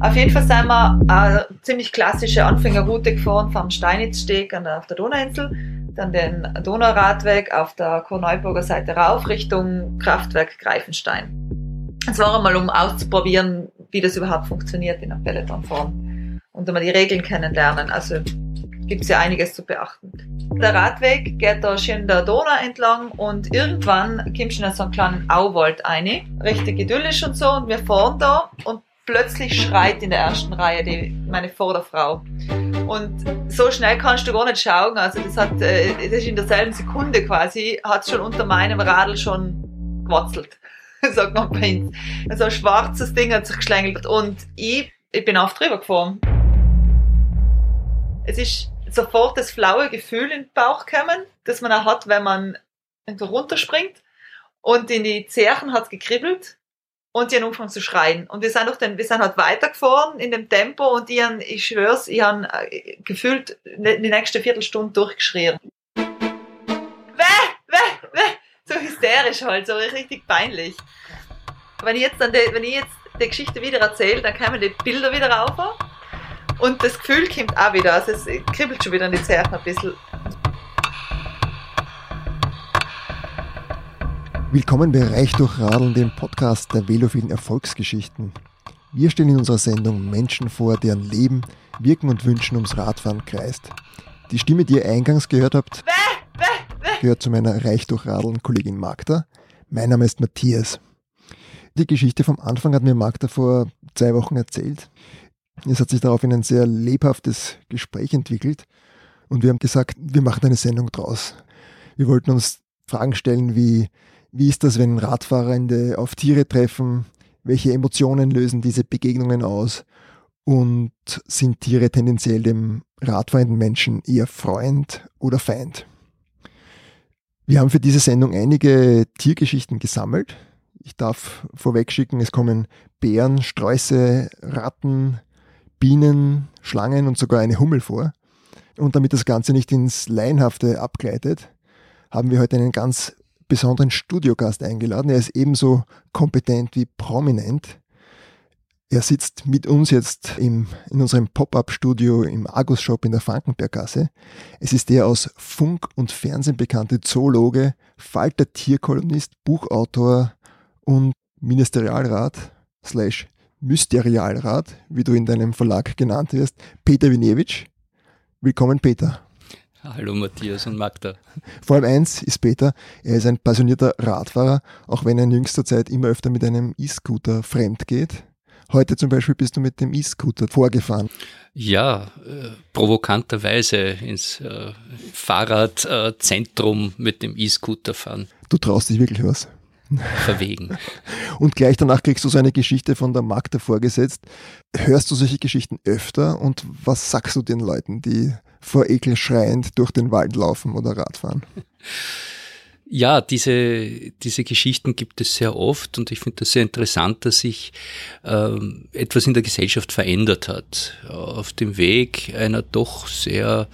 Auf jeden Fall sind wir eine ziemlich klassische Anfängerroute gefahren vom Steinitzsteg auf der Donauinsel, dann den Donauradweg auf der Korneuburger Seite rauf Richtung Kraftwerk Greifenstein. Das war einmal, um auszuprobieren, wie das überhaupt funktioniert in einer Pelotonform und einmal die Regeln kennenlernen. Also gibt es ja einiges zu beachten. Der Radweg geht da schön der Donau entlang und irgendwann kommt schon in so einen kleinen Auwald rein. Richtig idyllisch und so und wir fahren da und plötzlich schreit in der ersten Reihe die, meine Vorderfrau. Und so schnell kannst du gar nicht schauen. Also das hat, äh, das ist in derselben Sekunde quasi, hat schon unter meinem Radl schon gewatzelt. Sagt man bei uns. Also ein schwarzes Ding hat sich geschlängelt und ich, ich bin auf drüber gefahren. Es ist sofort das flaue Gefühl in den Bauch gekommen, das man auch hat, wenn man runterspringt. Und in die Zerchen hat es gekribbelt und die haben angefangen zu schreien. Und wir sind, durch den, wir sind halt weitergefahren in dem Tempo und die haben, ich schwör's, ich habe äh, gefühlt die nächste Viertelstunde durchgeschrien. Weh, weh, weh. So hysterisch halt, so richtig peinlich. Wenn ich jetzt, dann die, wenn ich jetzt die Geschichte wieder erzähle, dann kommen die Bilder wieder rauf. Und das Gefühl kommt auch wieder. Also es kribbelt schon wieder in die Zähne ein bisschen. Willkommen bei Reich durch Radeln, dem Podcast der velophilen Erfolgsgeschichten. Wir stellen in unserer Sendung Menschen vor, deren Leben, Wirken und Wünschen ums Radfahren kreist. Die Stimme, die ihr eingangs gehört habt, gehört zu meiner Reich durch Radeln Kollegin Magda. Mein Name ist Matthias. Die Geschichte vom Anfang hat mir Magda vor zwei Wochen erzählt. Es hat sich daraufhin ein sehr lebhaftes Gespräch entwickelt und wir haben gesagt, wir machen eine Sendung draus. Wir wollten uns Fragen stellen wie, wie ist das, wenn Radfahrende auf Tiere treffen? Welche Emotionen lösen diese Begegnungen aus? Und sind Tiere tendenziell dem radfahrenden Menschen eher Freund oder Feind? Wir haben für diese Sendung einige Tiergeschichten gesammelt. Ich darf vorwegschicken, es kommen Bären, Sträuße, Ratten, Bienen, Schlangen und sogar eine Hummel vor. Und damit das Ganze nicht ins Laienhafte abgleitet, haben wir heute einen ganz besonderen Studiogast eingeladen. Er ist ebenso kompetent wie prominent. Er sitzt mit uns jetzt im, in unserem Pop-up-Studio im Argus-Shop in der Frankenberggasse. Es ist der aus Funk und Fernsehen bekannte Zoologe, Falter Tierkolumnist, Buchautor und Ministerialrat slash Mysterialrat, wie du in deinem Verlag genannt wirst, Peter Winewitsch. Willkommen, Peter. Hallo Matthias und Magda. Vor allem eins ist Peter, er ist ein passionierter Radfahrer, auch wenn er in jüngster Zeit immer öfter mit einem E-Scooter fremd geht. Heute zum Beispiel bist du mit dem E-Scooter vorgefahren. Ja, äh, provokanterweise ins äh, Fahrradzentrum äh, mit dem E-Scooter fahren. Du traust dich wirklich was? Verwegen. und gleich danach kriegst du so eine Geschichte von der Magda vorgesetzt. Hörst du solche Geschichten öfter und was sagst du den Leuten, die vor Ekel schreiend durch den Wald laufen oder Radfahren. Ja, diese, diese Geschichten gibt es sehr oft und ich finde das sehr interessant, dass sich ähm, etwas in der Gesellschaft verändert hat. Auf dem Weg einer doch sehr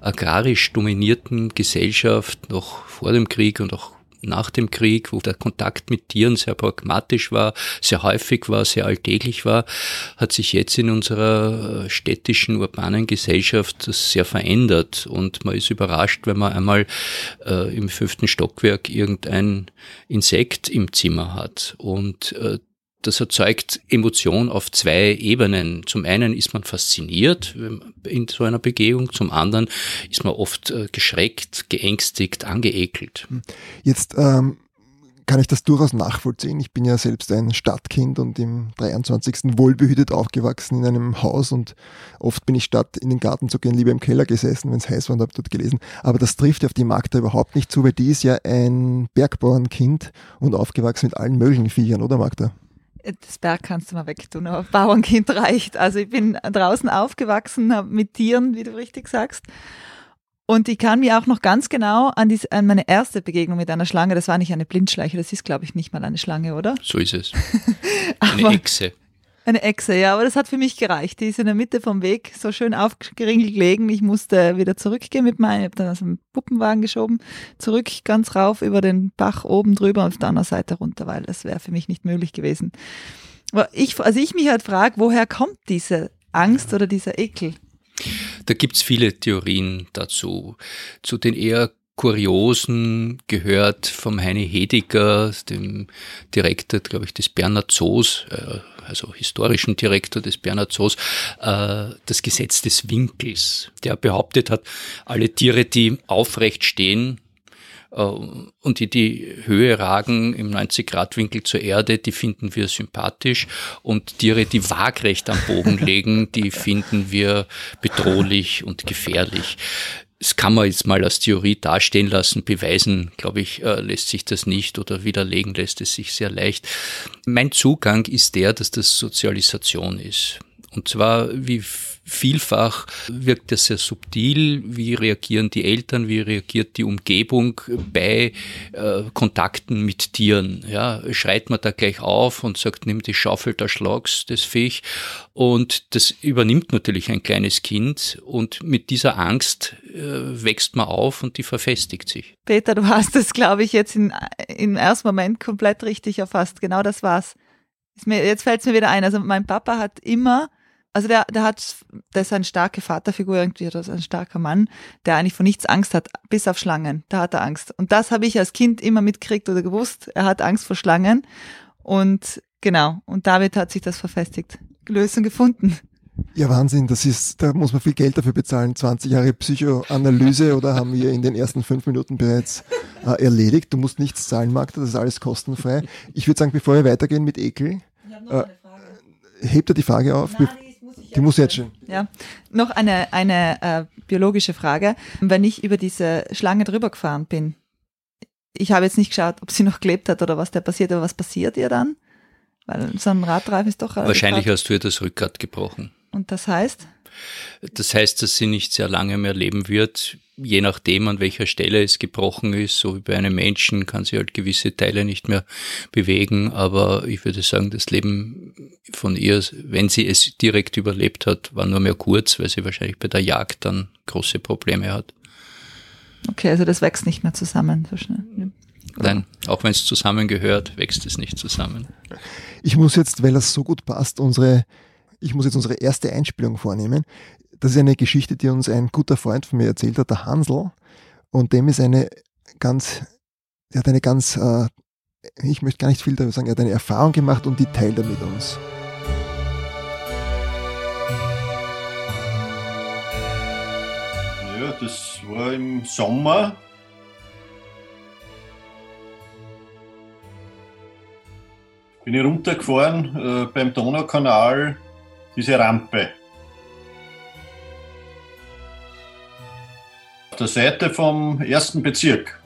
agrarisch dominierten Gesellschaft noch vor dem Krieg und auch nach dem Krieg, wo der Kontakt mit Tieren sehr pragmatisch war, sehr häufig war, sehr alltäglich war, hat sich jetzt in unserer äh, städtischen, urbanen Gesellschaft sehr verändert. Und man ist überrascht, wenn man einmal äh, im fünften Stockwerk irgendein Insekt im Zimmer hat. Und äh, das erzeugt Emotion auf zwei Ebenen. Zum einen ist man fasziniert in so einer Begehung, zum anderen ist man oft äh, geschreckt, geängstigt, angeekelt. Hm. Jetzt ähm, kann ich das durchaus nachvollziehen. Ich bin ja selbst ein Stadtkind und im 23. wohlbehütet aufgewachsen in einem Haus und oft bin ich statt in den Garten zu gehen, lieber im Keller gesessen, wenn es heiß war und habe dort gelesen. Aber das trifft auf die Magda überhaupt nicht zu, weil die ist ja ein Bergbauernkind und aufgewachsen mit allen möglichen Viechern, oder Magda? Das Berg kannst du mal wegtun, aber Bauernkind reicht. Also ich bin draußen aufgewachsen mit Tieren, wie du richtig sagst. Und ich kann mich auch noch ganz genau an, die, an meine erste Begegnung mit einer Schlange, das war nicht eine Blindschleiche, das ist, glaube ich, nicht mal eine Schlange, oder? So ist es. Eine Echse. Eine Echse, ja, aber das hat für mich gereicht. Die ist in der Mitte vom Weg so schön aufgeringelt gelegen. Ich musste wieder zurückgehen mit meinem, ich habe dann aus dem Puppenwagen geschoben, zurück ganz rauf über den Bach oben drüber und auf der anderen Seite runter, weil das wäre für mich nicht möglich gewesen. Aber ich, also ich mich halt frage, woher kommt diese Angst oder dieser Ekel? Da gibt's viele Theorien dazu. Zu den eher Kuriosen gehört vom Heini Hediger, dem Direktor, glaube ich, des Bernhard Zoos, äh, also historischen Direktor des Bernhard Zoos, äh, das Gesetz des Winkels, der behauptet hat, alle Tiere, die aufrecht stehen, äh, und die die Höhe ragen im 90-Grad-Winkel zur Erde, die finden wir sympathisch. Und Tiere, die waagrecht am Boden legen, die finden wir bedrohlich und gefährlich das kann man jetzt mal als Theorie dastehen lassen. Beweisen, glaube ich, äh, lässt sich das nicht oder widerlegen lässt es sich sehr leicht. Mein Zugang ist der, dass das Sozialisation ist. Und zwar, wie vielfach wirkt das sehr subtil. Wie reagieren die Eltern? Wie reagiert die Umgebung bei äh, Kontakten mit Tieren? Ja, schreit man da gleich auf und sagt, nimm die Schaufel, da schlagst das Viech. Und das übernimmt natürlich ein kleines Kind und mit dieser Angst äh, wächst man auf und die verfestigt sich. Peter, du hast es, glaube ich, jetzt in, im ersten Moment komplett richtig erfasst. Genau das war's. Jetzt fällt es mir wieder ein. Also mein Papa hat immer also der, der hat, der ist eine starke Vaterfigur irgendwie, oder ein starker Mann, der eigentlich vor nichts Angst hat, bis auf Schlangen. Da hat er Angst. Und das habe ich als Kind immer mitgekriegt oder gewusst. Er hat Angst vor Schlangen. Und genau, und damit hat sich das verfestigt. Lösung gefunden. Ja, Wahnsinn, das ist, da muss man viel Geld dafür bezahlen. 20 Jahre Psychoanalyse oder haben wir in den ersten fünf Minuten bereits äh, erledigt. Du musst nichts zahlen, Magda, das ist alles kostenfrei. Ich würde sagen, bevor wir weitergehen mit Ekel, äh, hebt er die Frage auf. Nein, die muss jetzt schon. Ja. Noch eine, eine äh, biologische Frage. Wenn ich über diese Schlange drüber gefahren bin, ich habe jetzt nicht geschaut, ob sie noch gelebt hat oder was da passiert, aber was passiert ihr dann? Weil so ein Radreifen ist doch. Wahrscheinlich hast du ihr das Rückgrat gebrochen. Und das heißt? Das heißt, dass sie nicht sehr lange mehr leben wird. Je nachdem, an welcher Stelle es gebrochen ist, so wie bei einem Menschen, kann sie halt gewisse Teile nicht mehr bewegen. Aber ich würde sagen, das Leben von ihr, wenn sie es direkt überlebt hat, war nur mehr kurz, weil sie wahrscheinlich bei der Jagd dann große Probleme hat. Okay, also das wächst nicht mehr zusammen so schnell. Nein, auch wenn es zusammengehört, wächst es nicht zusammen. Ich muss jetzt, weil das so gut passt, unsere ich muss jetzt unsere erste Einspielung vornehmen. Das ist eine Geschichte, die uns ein guter Freund von mir erzählt hat, der Hansel. Und dem ist eine ganz, er hat eine ganz, äh, ich möchte gar nicht viel darüber sagen, er hat eine Erfahrung gemacht und die teilt er mit uns. Ja, das war im Sommer. Bin ich runtergefahren äh, beim Donaukanal diese Rampe. Auf der Seite vom ersten Bezirk.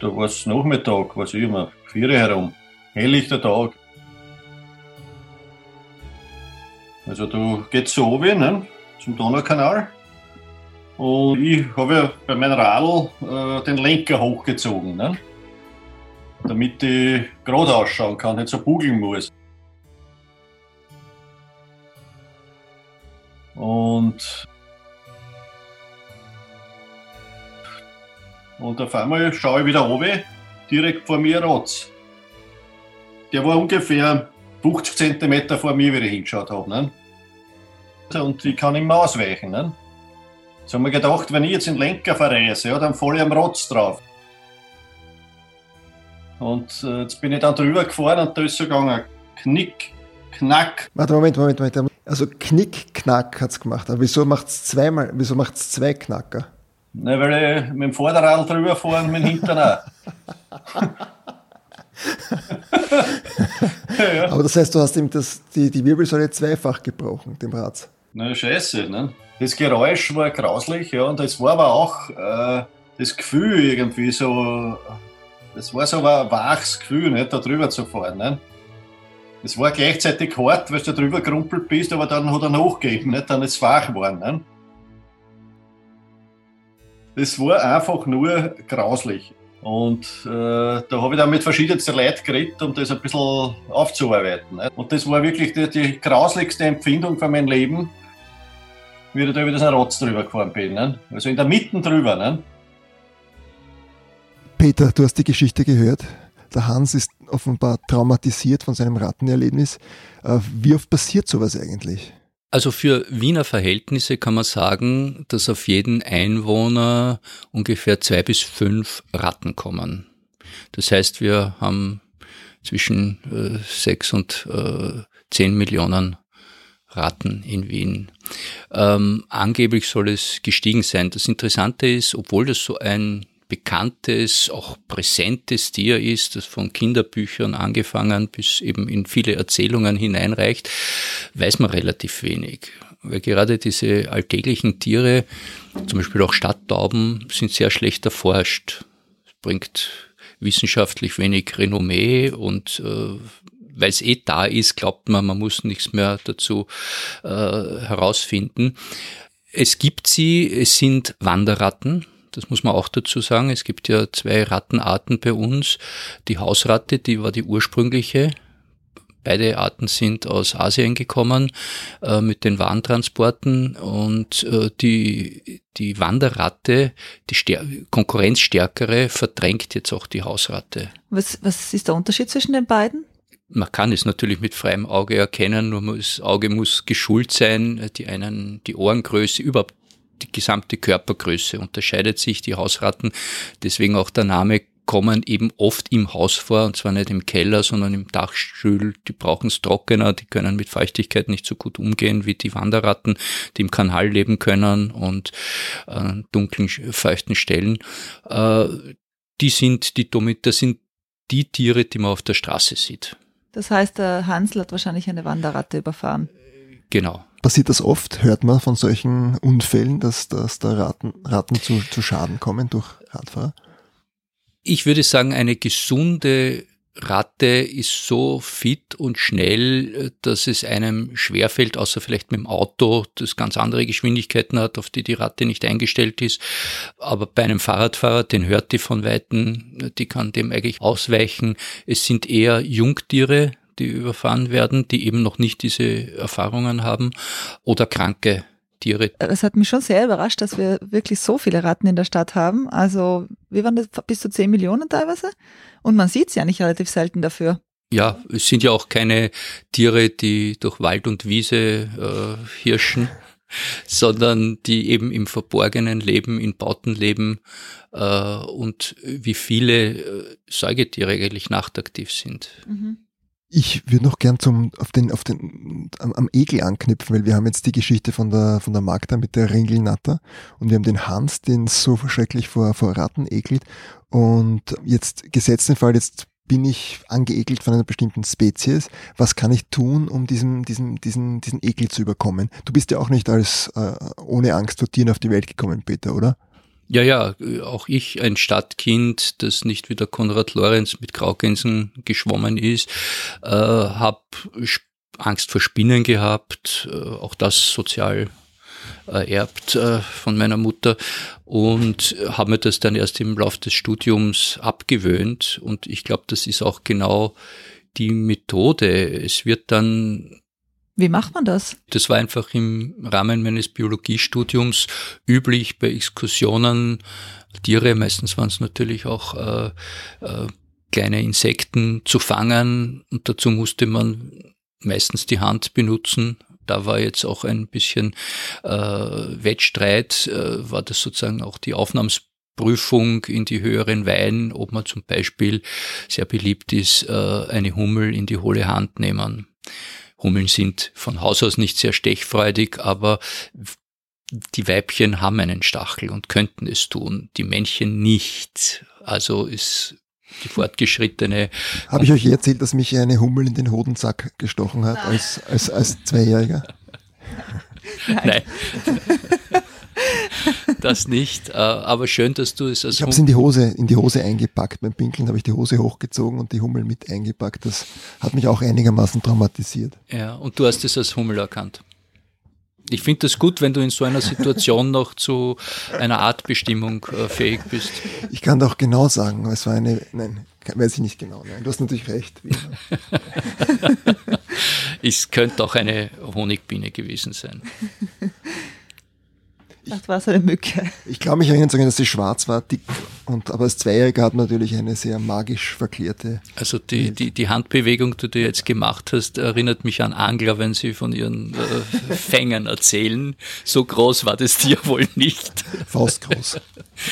Da war es Nachmittag, was ich immer, vier herum. Helllichter Tag. Also da geht es so runter, ne, zum Donaukanal. Und ich habe ja bei meinem Radl äh, den Lenker hochgezogen, ne, damit ich gerade ausschauen kann, nicht so bugeln muss. Und, und auf einmal schaue ich wieder runter, direkt vor mir Rotz. Der war ungefähr 50 cm vor mir, wie ich hingeschaut habe. Ne? Und ich kann ihm ausweichen. Ne? Jetzt haben wir gedacht, wenn ich jetzt den Lenker verreise, ja, dann falle ich am Rotz drauf. Und äh, jetzt bin ich dann drüber gefahren und da ist so gegangen, Knick, Knack. Warte, Moment, Moment, Moment. Also Knick, Knack hat es gemacht. Aber wieso macht es zwei Knacker? Na, weil ich mit dem Vorderrad drüber fahre und mit dem Hintern auch. ja. Aber das heißt, du hast ihm das, die, die Wirbelsäule zweifach gebrochen, dem Rad. Na, scheiße. Ne? Das Geräusch war grauslich, ja, und es war aber auch äh, das Gefühl irgendwie so, das war so ein waches Gefühl, nicht, da drüber zu fahren. Ne? Es war gleichzeitig hart, weil du da drüber gerumpelt bist, aber dann hat er nachgegeben, nicht? dann ist es wach geworden. Nicht? Es war einfach nur grauslich. Und äh, da habe ich dann mit verschiedensten Leuten geredet, um das ein bisschen aufzuarbeiten. Ne? Und das war wirklich die, die grauslichste Empfindung von meinem Leben, wie ich da über diesen Rotz drüber gefahren bin. Ne? Also in der Mitte drüber. Ne? Peter, du hast die Geschichte gehört. Der Hans ist offenbar traumatisiert von seinem Rattenerlebnis. Äh, wie oft passiert sowas eigentlich? Also für Wiener Verhältnisse kann man sagen, dass auf jeden Einwohner ungefähr zwei bis fünf Ratten kommen. Das heißt, wir haben zwischen äh, sechs und äh, zehn Millionen Ratten in Wien. Ähm, angeblich soll es gestiegen sein. Das Interessante ist, obwohl das so ein bekanntes, auch präsentes Tier ist, das von Kinderbüchern angefangen bis eben in viele Erzählungen hineinreicht, weiß man relativ wenig. Weil gerade diese alltäglichen Tiere, zum Beispiel auch Stadttauben, sind sehr schlecht erforscht. Es bringt wissenschaftlich wenig Renommee und äh, weil es eh da ist, glaubt man, man muss nichts mehr dazu äh, herausfinden. Es gibt sie, es sind Wanderratten, das muss man auch dazu sagen. Es gibt ja zwei Rattenarten bei uns. Die Hausratte, die war die ursprüngliche. Beide Arten sind aus Asien gekommen äh, mit den Warentransporten und äh, die, die Wanderratte, die Stär konkurrenzstärkere, verdrängt jetzt auch die Hausratte. Was, was ist der Unterschied zwischen den beiden? Man kann es natürlich mit freiem Auge erkennen, nur das Auge muss geschult sein, die einen, die Ohrengröße, überhaupt die gesamte Körpergröße unterscheidet sich. Die Hausratten, deswegen auch der Name, kommen eben oft im Haus vor, und zwar nicht im Keller, sondern im Dachstuhl. Die brauchen es trockener, die können mit Feuchtigkeit nicht so gut umgehen wie die Wanderratten, die im Kanal leben können und äh, dunklen, feuchten Stellen. Äh, die sind die, das sind die Tiere, die man auf der Straße sieht. Das heißt, der Hansel hat wahrscheinlich eine Wanderratte überfahren. Genau. Passiert das oft? Hört man von solchen Unfällen, dass, dass da Ratten, Ratten zu, zu Schaden kommen durch Radfahrer? Ich würde sagen, eine gesunde Ratte ist so fit und schnell, dass es einem schwerfällt, außer vielleicht mit dem Auto, das ganz andere Geschwindigkeiten hat, auf die die Ratte nicht eingestellt ist. Aber bei einem Fahrradfahrer, den hört die von Weitem, die kann dem eigentlich ausweichen. Es sind eher Jungtiere, die überfahren werden, die eben noch nicht diese Erfahrungen haben oder kranke Tiere. Es hat mich schon sehr überrascht, dass wir wirklich so viele Ratten in der Stadt haben. Also, wie waren das? Bis zu 10 Millionen teilweise? Und man sieht es ja nicht relativ selten dafür. Ja, es sind ja auch keine Tiere, die durch Wald und Wiese äh, hirschen, sondern die eben im Verborgenen leben, in Bauten leben äh, und wie viele äh, Säugetiere eigentlich nachtaktiv sind. Mhm. Ich würde noch gern zum, auf den, auf den, am, am, Ekel anknüpfen, weil wir haben jetzt die Geschichte von der, von der Magda mit der Ringelnatter und wir haben den Hans, den so schrecklich vor, vor Ratten ekelt und jetzt gesetzt den Fall, jetzt bin ich angeekelt von einer bestimmten Spezies. Was kann ich tun, um diesen, diesen, diesen, diesen Ekel zu überkommen? Du bist ja auch nicht als äh, ohne Angst vor Tieren auf die Welt gekommen, Peter, oder? Ja, ja, auch ich, ein Stadtkind, das nicht wie der Konrad Lorenz mit Graugänsen geschwommen ist, äh, habe Angst vor Spinnen gehabt, äh, auch das sozial ererbt äh, von meiner Mutter und habe mir das dann erst im Laufe des Studiums abgewöhnt und ich glaube, das ist auch genau die Methode. Es wird dann wie macht man das? Das war einfach im Rahmen meines Biologiestudiums üblich bei Exkursionen. Tiere, meistens waren es natürlich auch äh, äh, kleine Insekten zu fangen und dazu musste man meistens die Hand benutzen. Da war jetzt auch ein bisschen äh, Wettstreit, äh, war das sozusagen auch die Aufnahmsprüfung in die höheren Weihen, ob man zum Beispiel sehr beliebt ist, äh, eine Hummel in die hohle Hand nehmen. Hummeln sind von Haus aus nicht sehr stechfreudig, aber die Weibchen haben einen Stachel und könnten es tun, die Männchen nicht. Also ist die fortgeschrittene. Habe ich euch erzählt, dass mich eine Hummel in den Hodensack gestochen hat als, als, als Zweijähriger? Nein. Nein. das nicht. Äh, aber schön, dass du es als Ich habe es in die Hose, in die Hose eingepackt. Beim Pinkeln habe ich die Hose hochgezogen und die Hummel mit eingepackt. Das hat mich auch einigermaßen traumatisiert. Ja, und du hast es als Hummel erkannt. Ich finde das gut, wenn du in so einer Situation noch zu einer Artbestimmung äh, fähig bist. Ich kann doch genau sagen, es war eine, nein, weiß ich nicht genau, nein, du hast natürlich recht. es könnte auch eine Honigbiene gewesen sein. Das war so eine Mücke. Ich glaube, mich erinnern zu können, dass sie schwarz war, dick. Und, aber als Zweijähriger hat man natürlich eine sehr magisch verklärte. Also die, die, die Handbewegung, die du jetzt gemacht hast, erinnert mich an Angler, wenn sie von ihren äh, Fängern erzählen. So groß war das Tier wohl nicht. Faustgroß.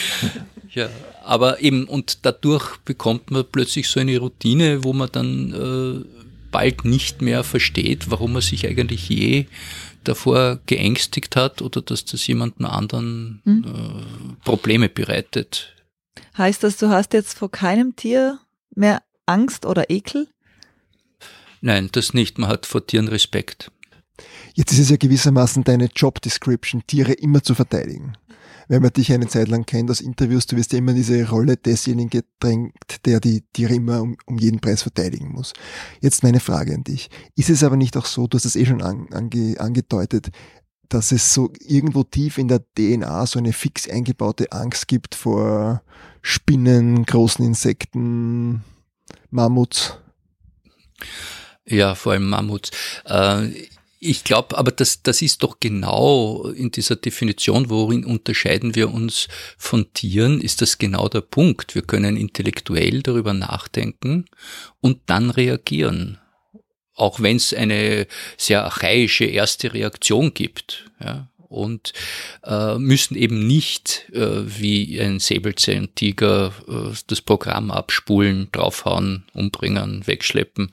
ja, aber eben, und dadurch bekommt man plötzlich so eine Routine, wo man dann äh, bald nicht mehr versteht, warum man sich eigentlich je davor geängstigt hat oder dass das jemandem anderen hm. äh, Probleme bereitet. Heißt das, du hast jetzt vor keinem Tier mehr Angst oder Ekel? Nein, das nicht. Man hat vor Tieren Respekt. Jetzt ist es ja gewissermaßen deine Job Description, Tiere immer zu verteidigen wenn man dich eine Zeit lang kennt aus Interviews, du wirst ja immer in diese Rolle desjenigen gedrängt, der die Tiere immer um, um, jeden Preis verteidigen muss. Jetzt meine Frage an dich. Ist es aber nicht auch so, du hast es eh schon an, ange, angedeutet, dass es so irgendwo tief in der DNA so eine fix eingebaute Angst gibt vor Spinnen, großen Insekten, Mammuts? Ja, vor allem Mammuts. Äh, ich glaube aber, das, das ist doch genau in dieser Definition, worin unterscheiden wir uns von Tieren, ist das genau der Punkt. Wir können intellektuell darüber nachdenken und dann reagieren. Auch wenn es eine sehr archaische erste Reaktion gibt. Ja und äh, müssen eben nicht äh, wie ein Säbelzahntiger äh, das Programm abspulen, draufhauen, umbringen, wegschleppen.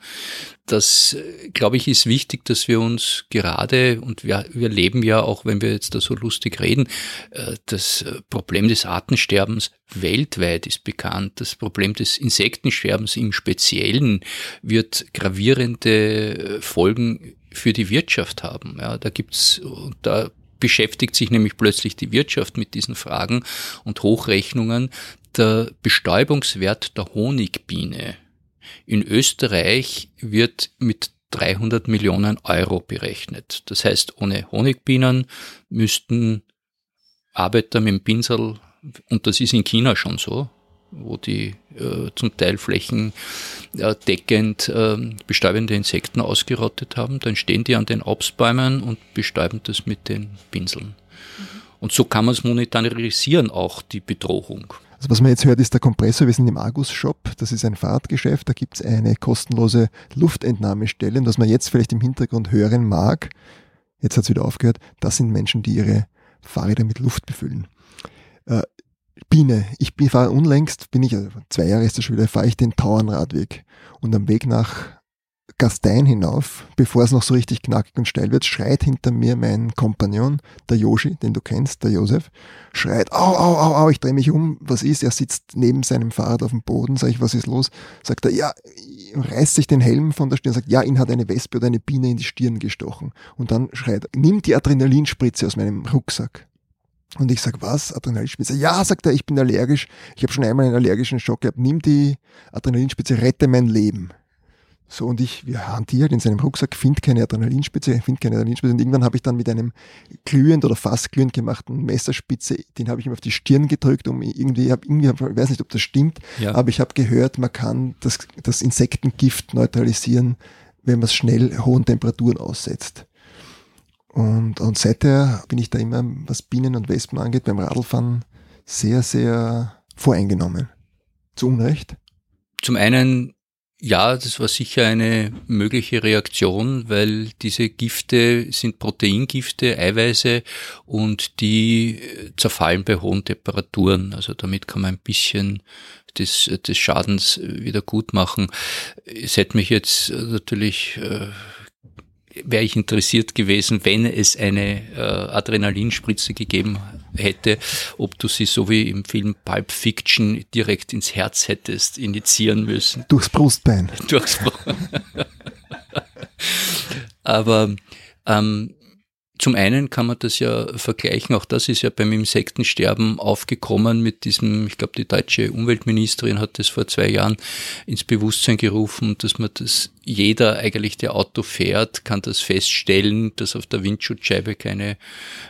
Das, äh, glaube ich, ist wichtig, dass wir uns gerade, und wir, wir leben ja auch, wenn wir jetzt da so lustig reden, äh, das Problem des Artensterbens weltweit ist bekannt. Das Problem des Insektensterbens im Speziellen wird gravierende äh, Folgen für die Wirtschaft haben. Ja, da gibt's, da beschäftigt sich nämlich plötzlich die Wirtschaft mit diesen Fragen und Hochrechnungen. Der Bestäubungswert der Honigbiene in Österreich wird mit 300 Millionen Euro berechnet. Das heißt, ohne Honigbienen müssten Arbeiter mit dem Pinsel, und das ist in China schon so, wo die äh, zum Teil flächendeckend äh, bestäubende Insekten ausgerottet haben. Dann stehen die an den Obstbäumen und bestäuben das mit den Pinseln. Mhm. Und so kann man es monetarisieren, auch die Bedrohung. Also was man jetzt hört, ist der Kompressor. Wir sind im Argus-Shop. Das ist ein Fahrradgeschäft. Da gibt es eine kostenlose Luftentnahmestelle. Und was man jetzt vielleicht im Hintergrund hören mag, jetzt hat es wieder aufgehört, das sind Menschen, die ihre Fahrräder mit Luft befüllen. Äh, Biene. Ich fahre unlängst, bin ich, also zwei Jahre ist das schon wieder, fahre ich den Tauernradweg. Und am Weg nach Gastein hinauf, bevor es noch so richtig knackig und steil wird, schreit hinter mir mein Kompagnon, der Yoshi, den du kennst, der Josef, schreit, au, au, au, au, ich drehe mich um, was ist? Er sitzt neben seinem Fahrrad auf dem Boden, sage ich, was ist los? Sagt er, ja, reißt sich den Helm von der Stirn, sagt, ja, ihn hat eine Wespe oder eine Biene in die Stirn gestochen. Und dann schreit, nimm die Adrenalinspritze aus meinem Rucksack. Und ich sage, was? Adrenalinspitze? Ja, sagt er, ich bin allergisch. Ich habe schon einmal einen allergischen Schock gehabt. Nimm die Adrenalinspitze, rette mein Leben. So, und ich, wir hantiert in seinem Rucksack, finde keine Adrenalinspitze, finde keine Adrenalinspitze. Und irgendwann habe ich dann mit einem glühend oder fast glühend gemachten Messerspitze, den habe ich ihm auf die Stirn gedrückt, um irgendwie, ich, hab, irgendwie, ich weiß nicht, ob das stimmt, ja. aber ich habe gehört, man kann das, das Insektengift neutralisieren, wenn man es schnell hohen Temperaturen aussetzt. Und, und seither bin ich da immer, was Bienen und Wespen angeht, beim Radlfahren sehr, sehr voreingenommen. Zu Unrecht? Zum einen, ja, das war sicher eine mögliche Reaktion, weil diese Gifte sind Proteingifte, Eiweiße und die zerfallen bei hohen Temperaturen. Also damit kann man ein bisschen des, des Schadens wieder gut machen. Es hätte mich jetzt natürlich äh, wäre ich interessiert gewesen, wenn es eine äh, Adrenalinspritze gegeben hätte, ob du sie so wie im Film Pulp Fiction direkt ins Herz hättest initiieren müssen. Durchs Brustbein. Durchs Brustbein. Aber ähm, zum einen kann man das ja vergleichen, auch das ist ja beim Insektensterben aufgekommen mit diesem, ich glaube, die deutsche Umweltministerin hat das vor zwei Jahren ins Bewusstsein gerufen, dass man das, jeder eigentlich, der Auto fährt, kann das feststellen, dass auf der Windschutzscheibe keine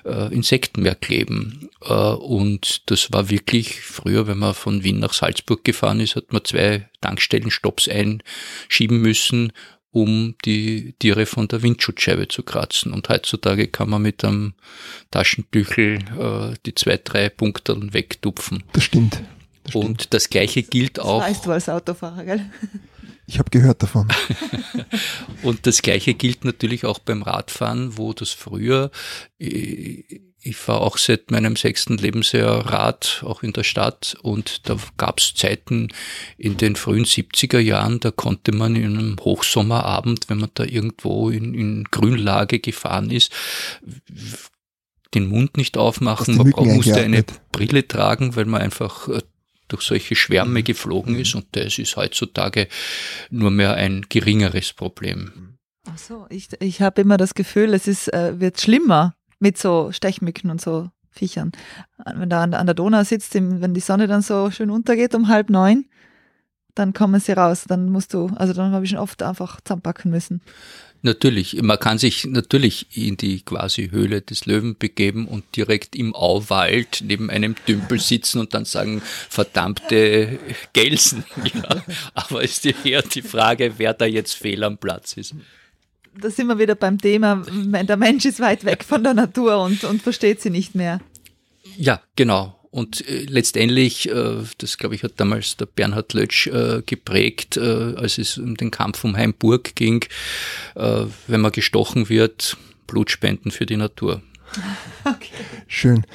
äh, Insekten mehr kleben. Äh, und das war wirklich früher, wenn man von Wien nach Salzburg gefahren ist, hat man zwei Tankstellenstopps einschieben müssen um die Tiere von der Windschutzscheibe zu kratzen. Und heutzutage kann man mit einem Taschentüchel äh, die zwei, drei Punkte wegtupfen. Das stimmt. Das und stimmt. das gleiche gilt auch. Das weißt du als Autofahrer, gell? Ich habe gehört davon. und das gleiche gilt natürlich auch beim Radfahren, wo das früher äh, ich fahre auch seit meinem sechsten Lebensjahr Rad, auch in der Stadt. Und da gab es Zeiten in den frühen 70er Jahren, da konnte man in einem Hochsommerabend, wenn man da irgendwo in, in Grünlage gefahren ist, den Mund nicht aufmachen. Man musste eine Brille tragen, weil man einfach äh, durch solche Schwärme geflogen ist. Und das ist heutzutage nur mehr ein geringeres Problem. Ach so, ich, ich habe immer das Gefühl, es ist, äh, wird schlimmer mit so Stechmücken und so Viechern. Wenn da an, der Donau sitzt, wenn die Sonne dann so schön untergeht um halb neun, dann kommen sie raus. Dann musst du, also dann habe ich schon oft einfach zusammenpacken müssen. Natürlich, man kann sich natürlich in die quasi Höhle des Löwen begeben und direkt im Auwald neben einem Tümpel sitzen und dann sagen, verdammte Gelsen. Ja, aber ist eher die Frage, wer da jetzt fehl am Platz ist da sind wir wieder beim Thema, der Mensch ist weit weg von der Natur und, und versteht sie nicht mehr. Ja, genau. Und äh, letztendlich, äh, das glaube ich hat damals der Bernhard Lötsch äh, geprägt, als es um den Kampf um Heimburg ging, wenn man gestochen wird, Blutspenden für die Natur. Okay. Schön.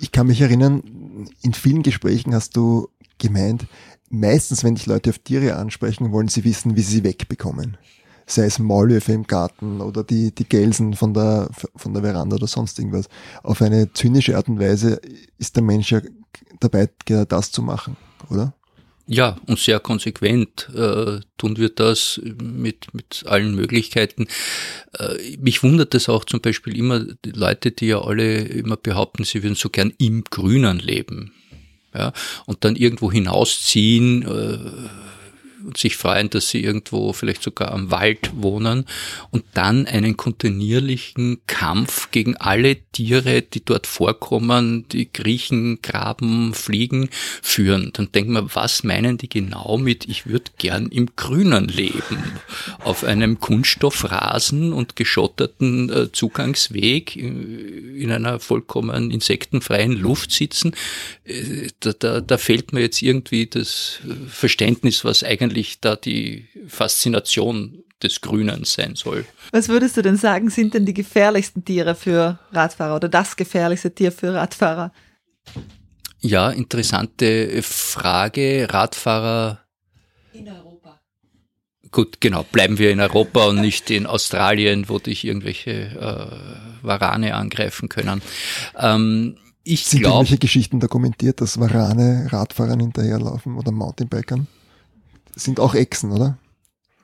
Ich kann mich erinnern, in vielen Gesprächen hast du gemeint, meistens, wenn dich Leute auf Tiere ansprechen, wollen sie wissen, wie sie sie wegbekommen sei es Maulwürfe im Garten oder die, die Gelsen von der, von der Veranda oder sonst irgendwas. Auf eine zynische Art und Weise ist der Mensch ja dabei, genau das zu machen, oder? Ja, und sehr konsequent äh, tun wir das mit, mit allen Möglichkeiten. Äh, mich wundert es auch zum Beispiel immer, die Leute, die ja alle immer behaupten, sie würden so gern im Grünen leben. Ja, und dann irgendwo hinausziehen, äh, sich freuen, dass sie irgendwo vielleicht sogar am Wald wohnen und dann einen kontinuierlichen Kampf gegen alle Tiere, die dort vorkommen, die kriechen, graben, fliegen, führen. Dann denkt man, was meinen die genau mit, ich würde gern im Grünen leben, auf einem Kunststoffrasen und geschotterten äh, Zugangsweg in einer vollkommen insektenfreien Luft sitzen. Äh, da, da, da fehlt mir jetzt irgendwie das Verständnis, was eigentlich eigentlich da die Faszination des Grünen sein soll. Was würdest du denn sagen, sind denn die gefährlichsten Tiere für Radfahrer oder das gefährlichste Tier für Radfahrer? Ja, interessante Frage. Radfahrer. In Europa. Gut, genau. Bleiben wir in Europa und nicht in Australien, wo dich irgendwelche äh, Warane angreifen können. Ähm, ich Sind glaub, irgendwelche Geschichten dokumentiert, dass Warane Radfahrern hinterherlaufen oder Mountainbikern? Sind auch Echsen, oder?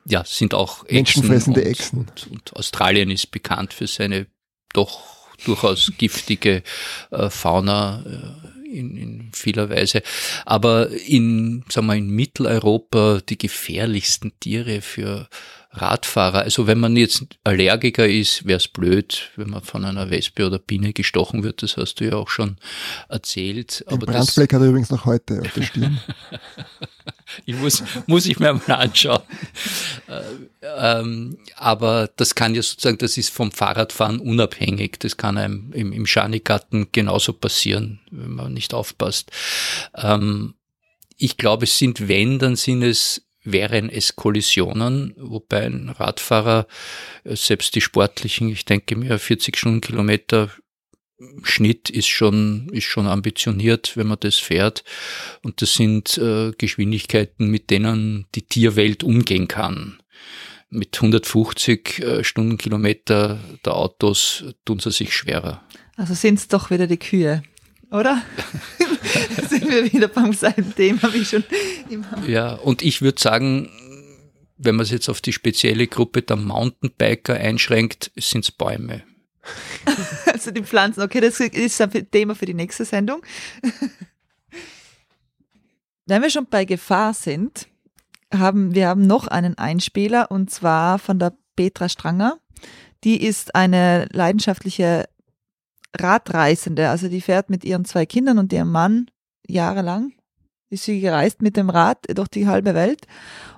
Ja, sind auch Echsen. Menschenfressende und, Echsen. Und, und, Australien ist bekannt für seine doch durchaus giftige äh, Fauna äh, in, in vieler Weise. Aber in, sagen wir, in Mitteleuropa die gefährlichsten Tiere für Radfahrer. Also wenn man jetzt Allergiker ist, wäre es blöd, wenn man von einer Wespe oder Biene gestochen wird. Das hast du ja auch schon erzählt. Den Brandfleck hat er übrigens noch heute auf der Stirn. ich muss, muss ich mir mal anschauen. Äh, ähm, aber das kann ja sozusagen, das ist vom Fahrradfahren unabhängig. Das kann einem im, im Schanigarten genauso passieren, wenn man nicht aufpasst. Ähm, ich glaube, es sind, wenn, dann sind es wären es Kollisionen, wobei ein Radfahrer, äh, selbst die sportlichen, ich denke mir 40 Stundenkilometer Schnitt ist schon, ist schon ambitioniert, wenn man das fährt. Und das sind äh, Geschwindigkeiten, mit denen die Tierwelt umgehen kann. Mit 150 äh, Stundenkilometer der Autos tun sie sich schwerer. Also sind es doch wieder die Kühe oder? sind wir wieder beim selben Thema wie schon immer. Ja, und ich würde sagen, wenn man es jetzt auf die spezielle Gruppe der Mountainbiker einschränkt, sind es Bäume. also die Pflanzen, okay, das ist ein Thema für die nächste Sendung. Wenn wir schon bei Gefahr sind, haben wir haben noch einen Einspieler und zwar von der Petra Stranger. Die ist eine leidenschaftliche Radreisende, also die fährt mit ihren zwei Kindern und ihrem Mann jahrelang ist sie gereist mit dem Rad durch die halbe Welt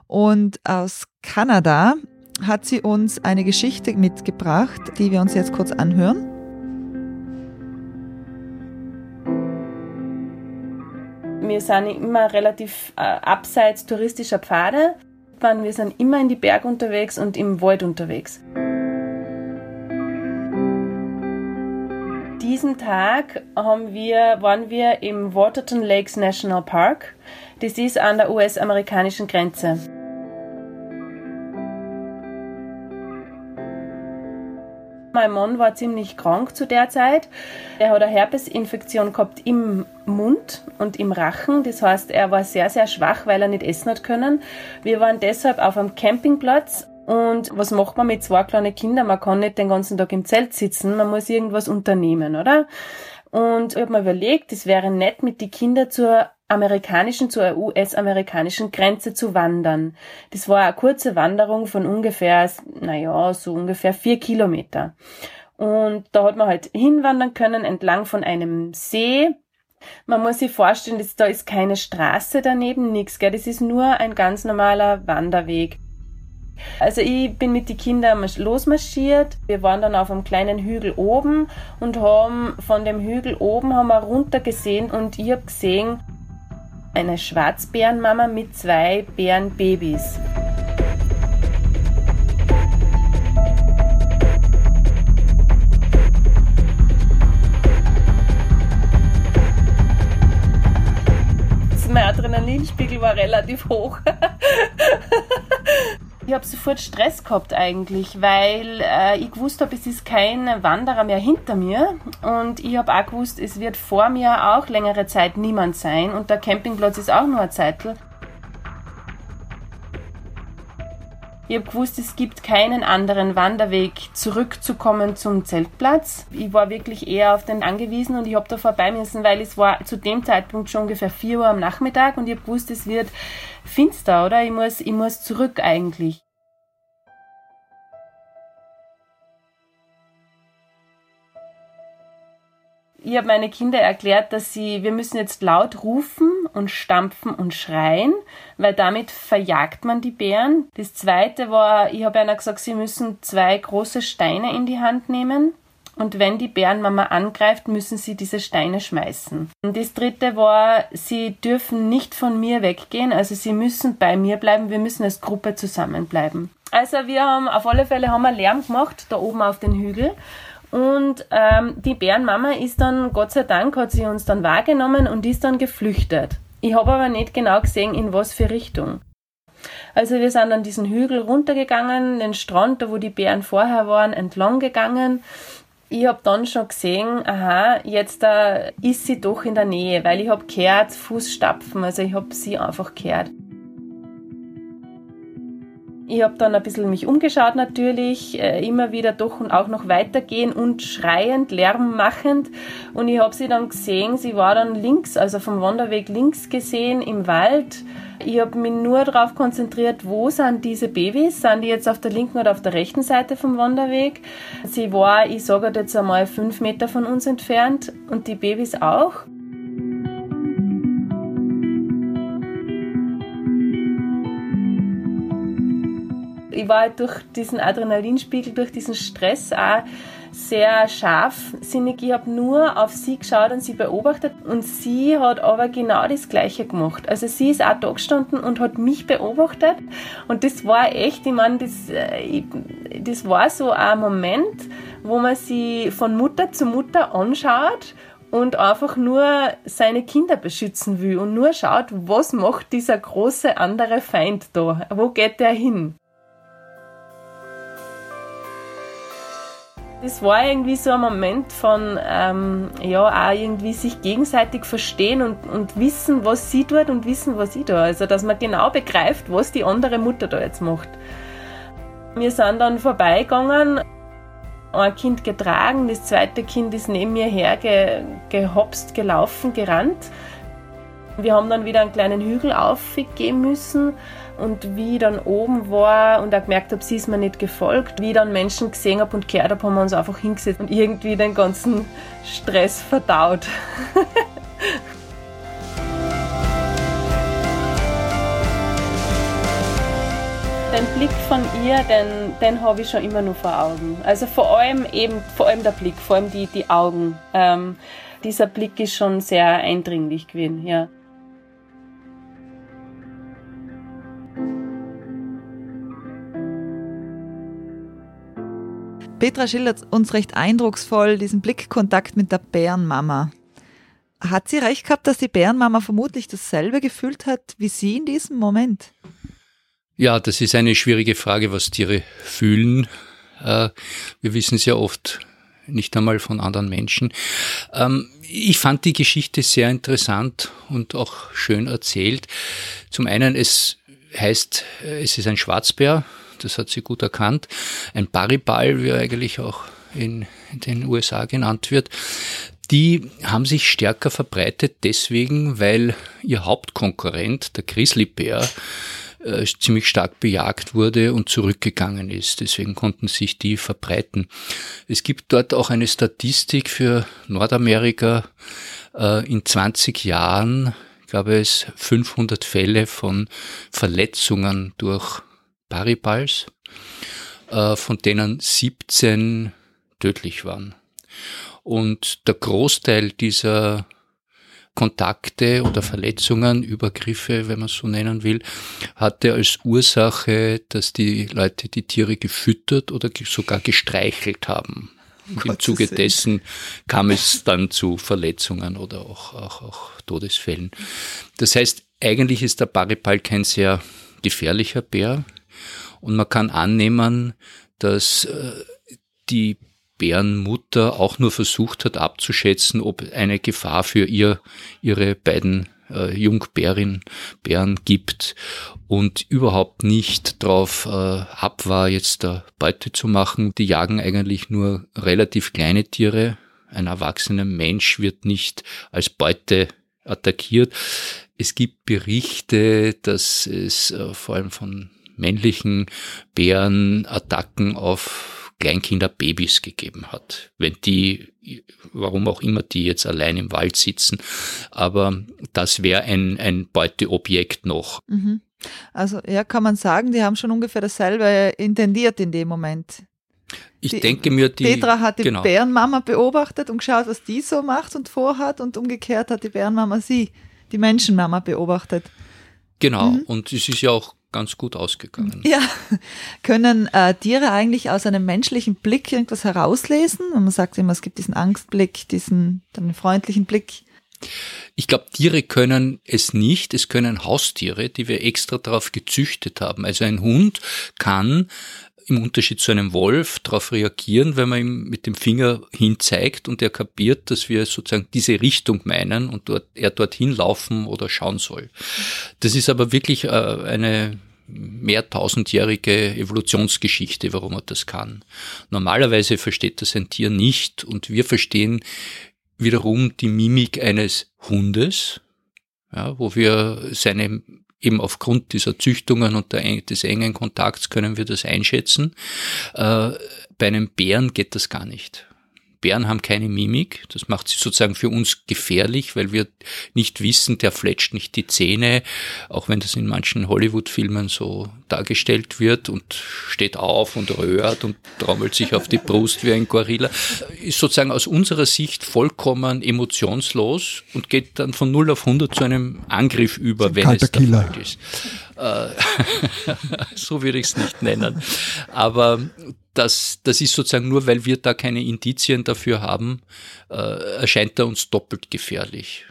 und aus Kanada hat sie uns eine Geschichte mitgebracht, die wir uns jetzt kurz anhören. Wir sind immer relativ äh, abseits touristischer Pfade. Wir sind immer in die Berge unterwegs und im Wald unterwegs. Diesen Tag haben wir, waren wir im Waterton Lakes National Park. Das ist an der US-amerikanischen Grenze. Mein Mann war ziemlich krank zu der Zeit. Er hat eine Herpesinfektion gehabt im Mund und im Rachen. Das heißt, er war sehr, sehr schwach, weil er nicht essen hat können. Wir waren deshalb auf einem Campingplatz. Und was macht man mit zwei kleinen Kindern? Man kann nicht den ganzen Tag im Zelt sitzen. Man muss irgendwas unternehmen, oder? Und ich habe mir überlegt, es wäre nett, mit den Kindern zur amerikanischen, zur US-amerikanischen Grenze zu wandern. Das war eine kurze Wanderung von ungefähr, naja, so ungefähr vier Kilometer. Und da hat man halt hinwandern können entlang von einem See. Man muss sich vorstellen, dass da ist keine Straße daneben, nichts, gell? Das ist nur ein ganz normaler Wanderweg. Also ich bin mit den Kindern losmarschiert. Wir waren dann auf einem kleinen Hügel oben und haben von dem Hügel oben haben wir runter gesehen und ich habe gesehen eine Schwarzbärenmama mit zwei Bärenbabys. mein Adrenalinspiegel war relativ hoch. Ich habe sofort Stress gehabt eigentlich, weil äh, ich gewusst habe, es ist kein Wanderer mehr hinter mir und ich habe auch gewusst, es wird vor mir auch längere Zeit niemand sein und der Campingplatz ist auch nur ein Zeitl. Ich habe gewusst, es gibt keinen anderen Wanderweg zurückzukommen zum Zeltplatz. Ich war wirklich eher auf den angewiesen und ich habe da vorbei müssen, weil es war zu dem Zeitpunkt schon ungefähr 4 Uhr am Nachmittag und ich habe gewusst, es wird finster, oder? Ich muss, ich muss zurück eigentlich. Ich habe meine Kinder erklärt, dass sie, wir müssen jetzt laut rufen und stampfen und schreien, weil damit verjagt man die Bären. Das zweite war, ich habe einer gesagt, sie müssen zwei große Steine in die Hand nehmen und wenn die Bärenmama angreift, müssen sie diese Steine schmeißen. Und das dritte war, sie dürfen nicht von mir weggehen, also sie müssen bei mir bleiben, wir müssen als Gruppe zusammenbleiben. Also wir haben auf alle Fälle haben wir Lärm gemacht, da oben auf den Hügel. Und ähm, die Bärenmama ist dann, Gott sei Dank, hat sie uns dann wahrgenommen und ist dann geflüchtet. Ich habe aber nicht genau gesehen, in was für Richtung. Also wir sind an diesen Hügel runtergegangen, den Strand, da wo die Bären vorher waren, entlang gegangen. Ich habe dann schon gesehen, aha, jetzt äh, ist sie doch in der Nähe, weil ich habe gehört, Fußstapfen, also ich habe sie einfach gehört. Ich habe dann ein bisschen mich umgeschaut natürlich, äh, immer wieder doch und auch noch weitergehen und schreiend, lärmmachend. Und ich habe sie dann gesehen, sie war dann links, also vom Wanderweg links gesehen im Wald. Ich habe mich nur darauf konzentriert, wo sind diese Babys? Sind die jetzt auf der linken oder auf der rechten Seite vom Wanderweg? Sie war, ich sage jetzt einmal, fünf Meter von uns entfernt und die Babys auch. ich war halt durch diesen Adrenalinspiegel, durch diesen Stress auch sehr scharfsinnig. Ich habe nur auf sie geschaut und sie beobachtet und sie hat aber genau das Gleiche gemacht. Also sie ist auch da gestanden und hat mich beobachtet und das war echt, ich meine, das, äh, das war so ein Moment, wo man sie von Mutter zu Mutter anschaut und einfach nur seine Kinder beschützen will und nur schaut, was macht dieser große andere Feind da? Wo geht der hin? Das war irgendwie so ein Moment von, ähm, ja, auch irgendwie sich gegenseitig verstehen und, und wissen, was sie tut und wissen, was ich tue. Also, dass man genau begreift, was die andere Mutter da jetzt macht. Wir sind dann vorbeigegangen ein Kind getragen, das zweite Kind ist neben mir her ge, gehopst, gelaufen, gerannt. Wir haben dann wieder einen kleinen Hügel aufgehen müssen und wie ich dann oben war und auch gemerkt habe, sie ist mir nicht gefolgt, wie ich dann Menschen gesehen habe und gehört habe, haben wir uns einfach hingesetzt und irgendwie den ganzen Stress verdaut. den Blick von ihr, den, den habe ich schon immer nur vor Augen. Also vor allem eben, vor allem der Blick, vor allem die, die Augen. Ähm, dieser Blick ist schon sehr eindringlich gewesen, ja. Petra schildert uns recht eindrucksvoll diesen Blickkontakt mit der Bärenmama. Hat sie recht gehabt, dass die Bärenmama vermutlich dasselbe gefühlt hat wie sie in diesem Moment? Ja, das ist eine schwierige Frage, was Tiere fühlen. Äh, wir wissen es ja oft nicht einmal von anderen Menschen. Ähm, ich fand die Geschichte sehr interessant und auch schön erzählt. Zum einen, es heißt, es ist ein Schwarzbär, das hat sie gut erkannt. Ein Baribal, wie er eigentlich auch in, den USA genannt wird. Die haben sich stärker verbreitet deswegen, weil ihr Hauptkonkurrent, der Grizzlybär, äh, ziemlich stark bejagt wurde und zurückgegangen ist. Deswegen konnten sich die verbreiten. Es gibt dort auch eine Statistik für Nordamerika. Äh, in 20 Jahren gab es 500 Fälle von Verletzungen durch Paribals, äh, von denen 17 tödlich waren. Und der Großteil dieser Kontakte oder Verletzungen, Übergriffe, wenn man es so nennen will, hatte als Ursache, dass die Leute die Tiere gefüttert oder sogar gestreichelt haben. Und im Zuge dessen kam es dann zu Verletzungen oder auch, auch, auch Todesfällen. Das heißt, eigentlich ist der Paripal kein sehr gefährlicher Bär und man kann annehmen, dass äh, die Bärenmutter auch nur versucht hat abzuschätzen, ob eine Gefahr für ihr, ihre beiden äh, Jungbärin, Bären gibt und überhaupt nicht darauf äh, ab war, jetzt da Beute zu machen. Die jagen eigentlich nur relativ kleine Tiere. Ein erwachsener Mensch wird nicht als Beute attackiert. Es gibt Berichte, dass es äh, vor allem von männlichen Bären Attacken auf Kleinkinder Babys gegeben hat. Wenn die, warum auch immer die jetzt allein im Wald sitzen, aber das wäre ein, ein Beuteobjekt noch. Mhm. Also ja, kann man sagen, die haben schon ungefähr dasselbe intendiert in dem Moment. Ich die, denke mir, die. Petra hat die genau. Bärenmama beobachtet und geschaut, was die so macht und vorhat und umgekehrt hat die Bärenmama sie, die Menschenmama beobachtet. Genau, mhm. und es ist ja auch ganz gut ausgegangen. Ja, können äh, Tiere eigentlich aus einem menschlichen Blick irgendwas herauslesen? Und man sagt immer, es gibt diesen Angstblick, diesen dann freundlichen Blick. Ich glaube, Tiere können es nicht. Es können Haustiere, die wir extra darauf gezüchtet haben. Also ein Hund kann im Unterschied zu einem Wolf darauf reagieren, wenn man ihm mit dem Finger hin zeigt und er kapiert, dass wir sozusagen diese Richtung meinen und dort, er dorthin laufen oder schauen soll. Das ist aber wirklich äh, eine mehr tausendjährige Evolutionsgeschichte, warum er das kann. Normalerweise versteht das ein Tier nicht und wir verstehen wiederum die Mimik eines Hundes, ja, wo wir seine eben aufgrund dieser Züchtungen und des engen Kontakts können wir das einschätzen. Äh, bei einem Bären geht das gar nicht. Bären haben keine Mimik. Das macht sie sozusagen für uns gefährlich, weil wir nicht wissen, der fletscht nicht die Zähne, auch wenn das in manchen Hollywood-Filmen so dargestellt wird und steht auf und röhrt und trommelt sich auf die Brust wie ein Gorilla, ist sozusagen aus unserer Sicht vollkommen emotionslos und geht dann von 0 auf 100 zu einem Angriff über, wenn es der Fall ist. Äh, so würde ich es nicht nennen. Aber das, das ist sozusagen nur, weil wir da keine Indizien dafür haben, äh, erscheint er uns doppelt gefährlich.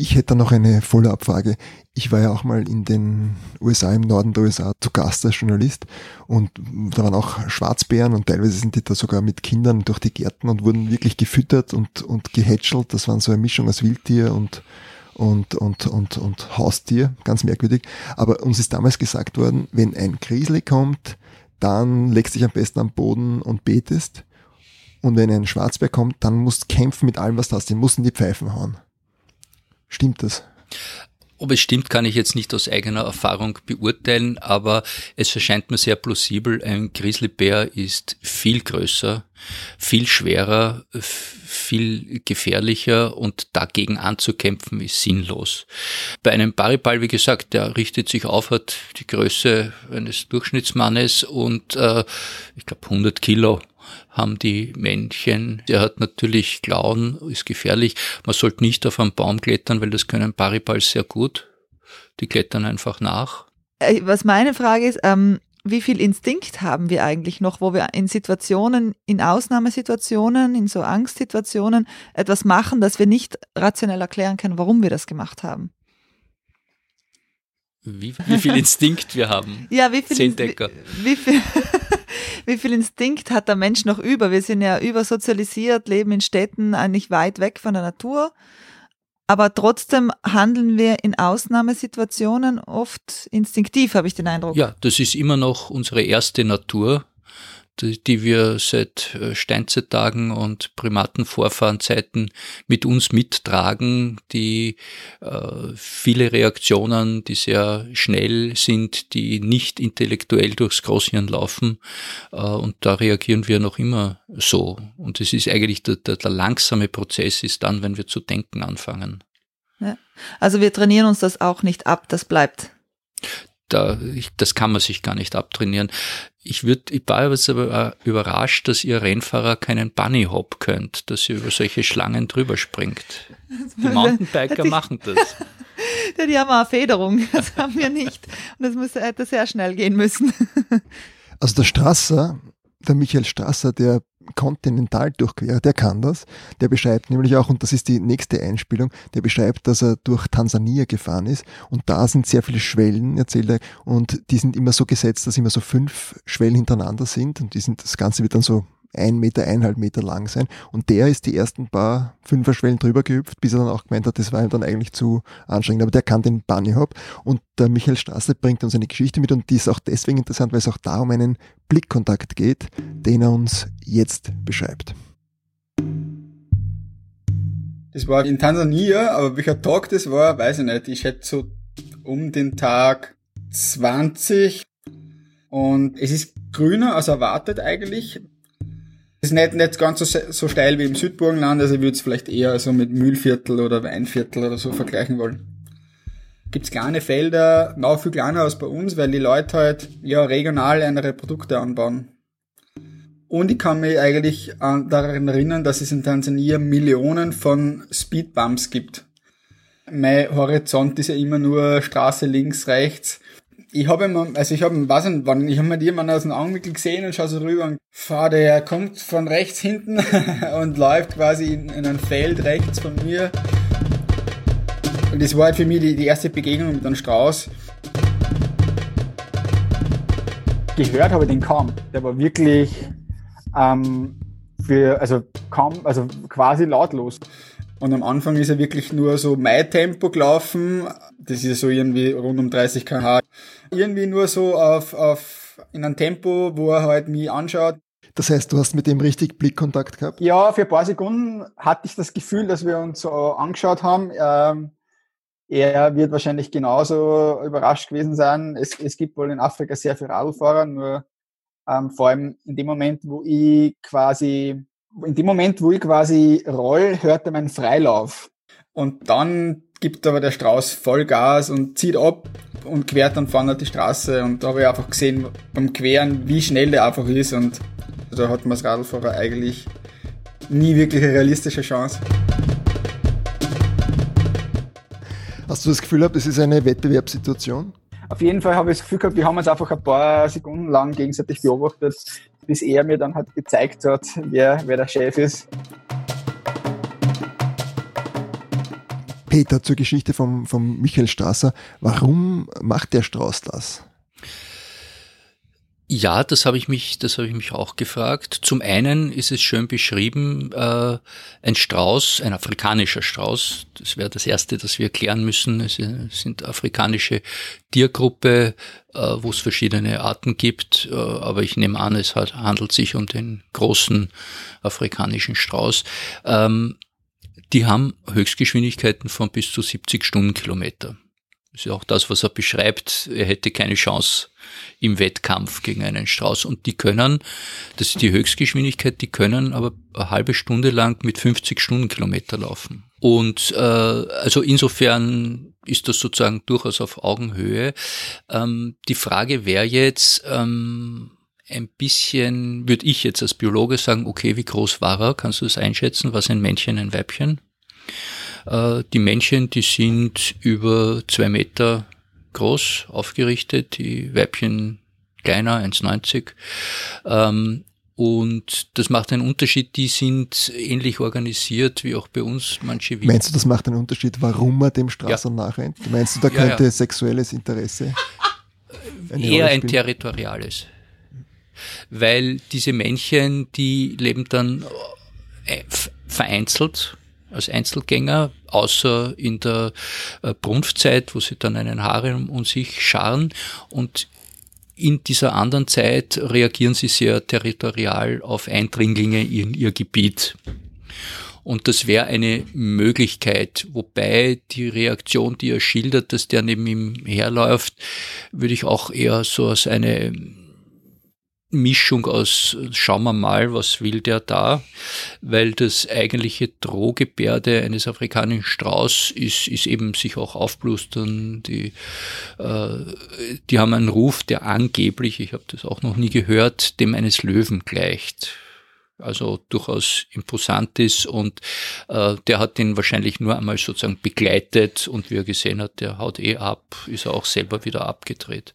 Ich hätte noch eine Follow-up-Frage. Ich war ja auch mal in den USA, im Norden der USA, zu Gast als Journalist und da waren auch Schwarzbären und teilweise sind die da sogar mit Kindern durch die Gärten und wurden wirklich gefüttert und, und gehätschelt. Das waren so eine Mischung aus Wildtier und, und, und, und, und Haustier, ganz merkwürdig. Aber uns ist damals gesagt worden, wenn ein Grizzly kommt, dann legst dich am besten am Boden und betest und wenn ein Schwarzbär kommt, dann musst du kämpfen mit allem, was du hast. Den mussten die Pfeifen hauen. Stimmt das? Ob es stimmt, kann ich jetzt nicht aus eigener Erfahrung beurteilen, aber es erscheint mir sehr plausibel. Ein Grizzlybär ist viel größer, viel schwerer, viel gefährlicher und dagegen anzukämpfen ist sinnlos. Bei einem Baribal, wie gesagt, der richtet sich auf, hat die Größe eines Durchschnittsmannes und äh, ich glaube 100 Kilo haben die Männchen. Der hat natürlich Klauen, ist gefährlich. Man sollte nicht auf einen Baum klettern, weil das können Paribals sehr gut. Die klettern einfach nach. Äh, was meine Frage ist, ähm, wie viel Instinkt haben wir eigentlich noch, wo wir in Situationen, in Ausnahmesituationen, in so Angstsituationen etwas machen, das wir nicht rationell erklären können, warum wir das gemacht haben? Wie, wie viel Instinkt wir haben. Ja, wie viel, Zehndecker. Wie, wie, viel, wie viel Instinkt hat der Mensch noch über? Wir sind ja übersozialisiert, leben in Städten, eigentlich weit weg von der Natur. Aber trotzdem handeln wir in Ausnahmesituationen oft instinktiv, habe ich den Eindruck. Ja, das ist immer noch unsere erste Natur die, wir seit äh, Steinzeittagen und Primatenvorfahrenzeiten mit uns mittragen, die äh, viele Reaktionen, die sehr schnell sind, die nicht intellektuell durchs Großhirn laufen. Äh, und da reagieren wir noch immer so. Und es ist eigentlich der, der, der langsame Prozess ist dann, wenn wir zu denken anfangen. Ja. Also wir trainieren uns das auch nicht ab, das bleibt da, ich, das kann man sich gar nicht abtrainieren. Ich würde, ich war aber überrascht, dass ihr Rennfahrer keinen Bunny Hop könnt, dass ihr über solche Schlangen drüber springt. Die Mountainbiker machen das. Ja, die haben eine Federung, das haben wir nicht. Und das muss, hätte sehr schnell gehen müssen. Also der Strasser, der Michael Strasser, der kontinental durchquert, der kann das. Der beschreibt nämlich auch, und das ist die nächste Einspielung, der beschreibt, dass er durch Tansania gefahren ist und da sind sehr viele Schwellen, erzählt er, und die sind immer so gesetzt, dass immer so fünf Schwellen hintereinander sind und die sind, das Ganze wird dann so ein Meter, eineinhalb Meter lang sein. Und der ist die ersten paar Fünferschwellen drüber gehüpft, bis er dann auch gemeint hat, das war ihm dann eigentlich zu anstrengend. Aber der kann den Bunny Hop. Und der Michael Straße bringt uns eine Geschichte mit und die ist auch deswegen interessant, weil es auch da um einen Blickkontakt geht, den er uns jetzt beschreibt. Das war in Tansania, aber welcher Tag das war, weiß ich nicht. Ich schätze so um den Tag 20 und es ist grüner als erwartet eigentlich. Ist nicht, nicht ganz so, so steil wie im Südburgenland, also ich würde es vielleicht eher so mit Mühlviertel oder Weinviertel oder so vergleichen wollen. Gibt's kleine Felder, noch viel kleiner als bei uns, weil die Leute halt ja regional andere Produkte anbauen. Und ich kann mich eigentlich an, daran erinnern, dass es in Tansania Millionen von Speedbumps gibt. Mein Horizont ist ja immer nur Straße links, rechts ich habe immer, also ich habe, weiß nicht wann, ich habe mir jemanden aus dem Augenwinkel gesehen und schaue so rüber und fahr, der kommt von rechts hinten und läuft quasi in, in ein Feld rechts von mir. Und das war halt für mich die, die erste Begegnung mit einem Strauß. Gehört habe ich den kaum. Der war wirklich ähm, für, also kaum, also quasi lautlos. Und am Anfang ist er wirklich nur so mein Tempo gelaufen. Das ist so irgendwie rund um 30 km/h. Irgendwie nur so auf, auf, in einem Tempo, wo er halt mich anschaut. Das heißt, du hast mit dem richtig Blickkontakt gehabt? Ja, für ein paar Sekunden hatte ich das Gefühl, dass wir uns so angeschaut haben. Ähm, er wird wahrscheinlich genauso überrascht gewesen sein. Es, es gibt wohl in Afrika sehr viele Radlfahrer, nur ähm, vor allem in dem Moment, wo ich quasi in dem Moment, wo ich quasi roll, hört er meinen Freilauf. Und dann gibt aber der Strauß Vollgas und zieht ab und quert dann vorne die Straße. Und da habe ich einfach gesehen beim Queren, wie schnell der einfach ist. Und da hat man als Radlfahrer eigentlich nie wirklich eine realistische Chance. Hast du das Gefühl gehabt, es ist eine Wettbewerbssituation? Auf jeden Fall habe ich das Gefühl gehabt, wir haben uns einfach ein paar Sekunden lang gegenseitig beobachtet, bis er mir dann halt gezeigt hat, wer, wer der Chef ist. Peter, zur Geschichte vom, vom Michael Strasser. Warum macht der Strauß das? Ja, das habe ich mich, das habe ich mich auch gefragt. Zum einen ist es schön beschrieben, äh, ein Strauß, ein afrikanischer Strauß. Das wäre das erste, das wir klären müssen. Es sind afrikanische Tiergruppe, äh, wo es verschiedene Arten gibt. Äh, aber ich nehme an, es hat, handelt sich um den großen afrikanischen Strauß. Ähm, die haben Höchstgeschwindigkeiten von bis zu 70 Stundenkilometer. Das ist ja auch das, was er beschreibt. Er hätte keine Chance im Wettkampf gegen einen Strauß. Und die können, das ist die Höchstgeschwindigkeit, die können aber eine halbe Stunde lang mit 50 Stundenkilometer laufen. Und äh, also insofern ist das sozusagen durchaus auf Augenhöhe. Ähm, die Frage wäre jetzt, ähm, ein bisschen, würde ich jetzt als Biologe sagen, okay, wie groß war er? Kannst du das einschätzen? Was ein Männchen, ein Weibchen? Äh, die Männchen, die sind über zwei Meter groß aufgerichtet, die Weibchen kleiner, 1,90. Ähm, und das macht einen Unterschied. Die sind ähnlich organisiert wie auch bei uns manche. Meinst du, das macht einen Unterschied, warum er dem Straße ja. nachrennt? Meinst du, da könnte ja, ja. sexuelles Interesse? Eher ein territoriales. Weil diese Männchen, die leben dann äh, vereinzelt als Einzelgänger, außer in der äh, Brunftzeit, wo sie dann einen Harem um sich scharen und in dieser anderen Zeit reagieren sie sehr territorial auf Eindringlinge in ihr Gebiet. Und das wäre eine Möglichkeit, wobei die Reaktion, die er schildert, dass der neben ihm herläuft, würde ich auch eher so als eine Mischung aus schauen wir mal, was will der da, weil das eigentliche Drohgebärde eines afrikanischen Strauß ist, ist eben sich auch aufblustern. Die, äh, die haben einen Ruf, der angeblich, ich habe das auch noch nie gehört, dem eines Löwen gleicht. Also durchaus imposant ist und äh, der hat den wahrscheinlich nur einmal sozusagen begleitet und wie er gesehen hat, der haut eh ab, ist er auch selber wieder abgedreht.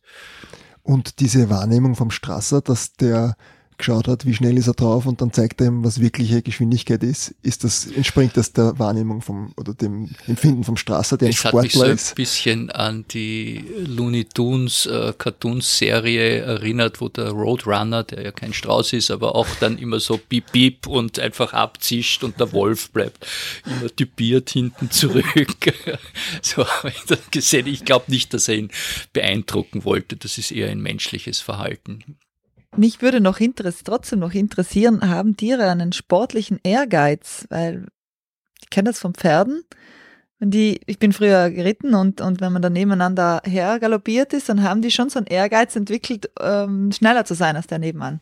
Und diese Wahrnehmung vom Strasser, dass der geschaut hat, wie schnell ist er drauf und dann zeigt er ihm, was wirkliche Geschwindigkeit ist, ist das, entspringt das der Wahrnehmung vom, oder dem Empfinden vom Strasser, der es ein Sportler hat mich so ein bisschen an die Looney Tunes äh, Cartoons Serie erinnert, wo der Roadrunner, der ja kein Strauß ist, aber auch dann immer so piep piep und einfach abzischt und der Wolf bleibt immer typiert hinten zurück. so habe ich das gesehen. Ich glaube nicht, dass er ihn beeindrucken wollte. Das ist eher ein menschliches Verhalten. Mich würde noch trotzdem noch interessieren, haben Tiere einen sportlichen Ehrgeiz? Weil ich kenne das von Pferden. Wenn die, ich bin früher geritten und, und wenn man da nebeneinander her galoppiert ist, dann haben die schon so einen Ehrgeiz entwickelt, ähm, schneller zu sein als der nebenan.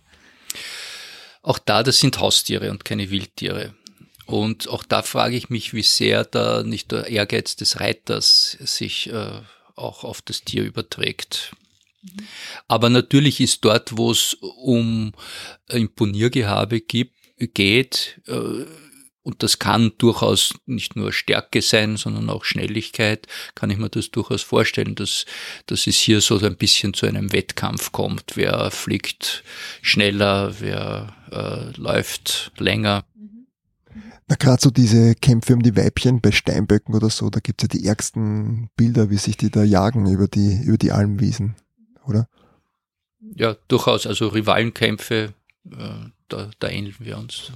Auch da, das sind Haustiere und keine Wildtiere. Und auch da frage ich mich, wie sehr da nicht der Ehrgeiz des Reiters sich äh, auch auf das Tier überträgt. Aber natürlich ist dort, wo es um Imponiergehabe gibt, geht, äh, und das kann durchaus nicht nur Stärke sein, sondern auch Schnelligkeit, kann ich mir das durchaus vorstellen, dass, dass es hier so ein bisschen zu einem Wettkampf kommt. Wer fliegt schneller, wer äh, läuft länger. Na, gerade so diese Kämpfe um die Weibchen bei Steinböcken oder so, da gibt's ja die ärgsten Bilder, wie sich die da jagen über die, über die Almwiesen oder? Ja, durchaus. Also Rivalenkämpfe, äh, da, da ähneln wir uns.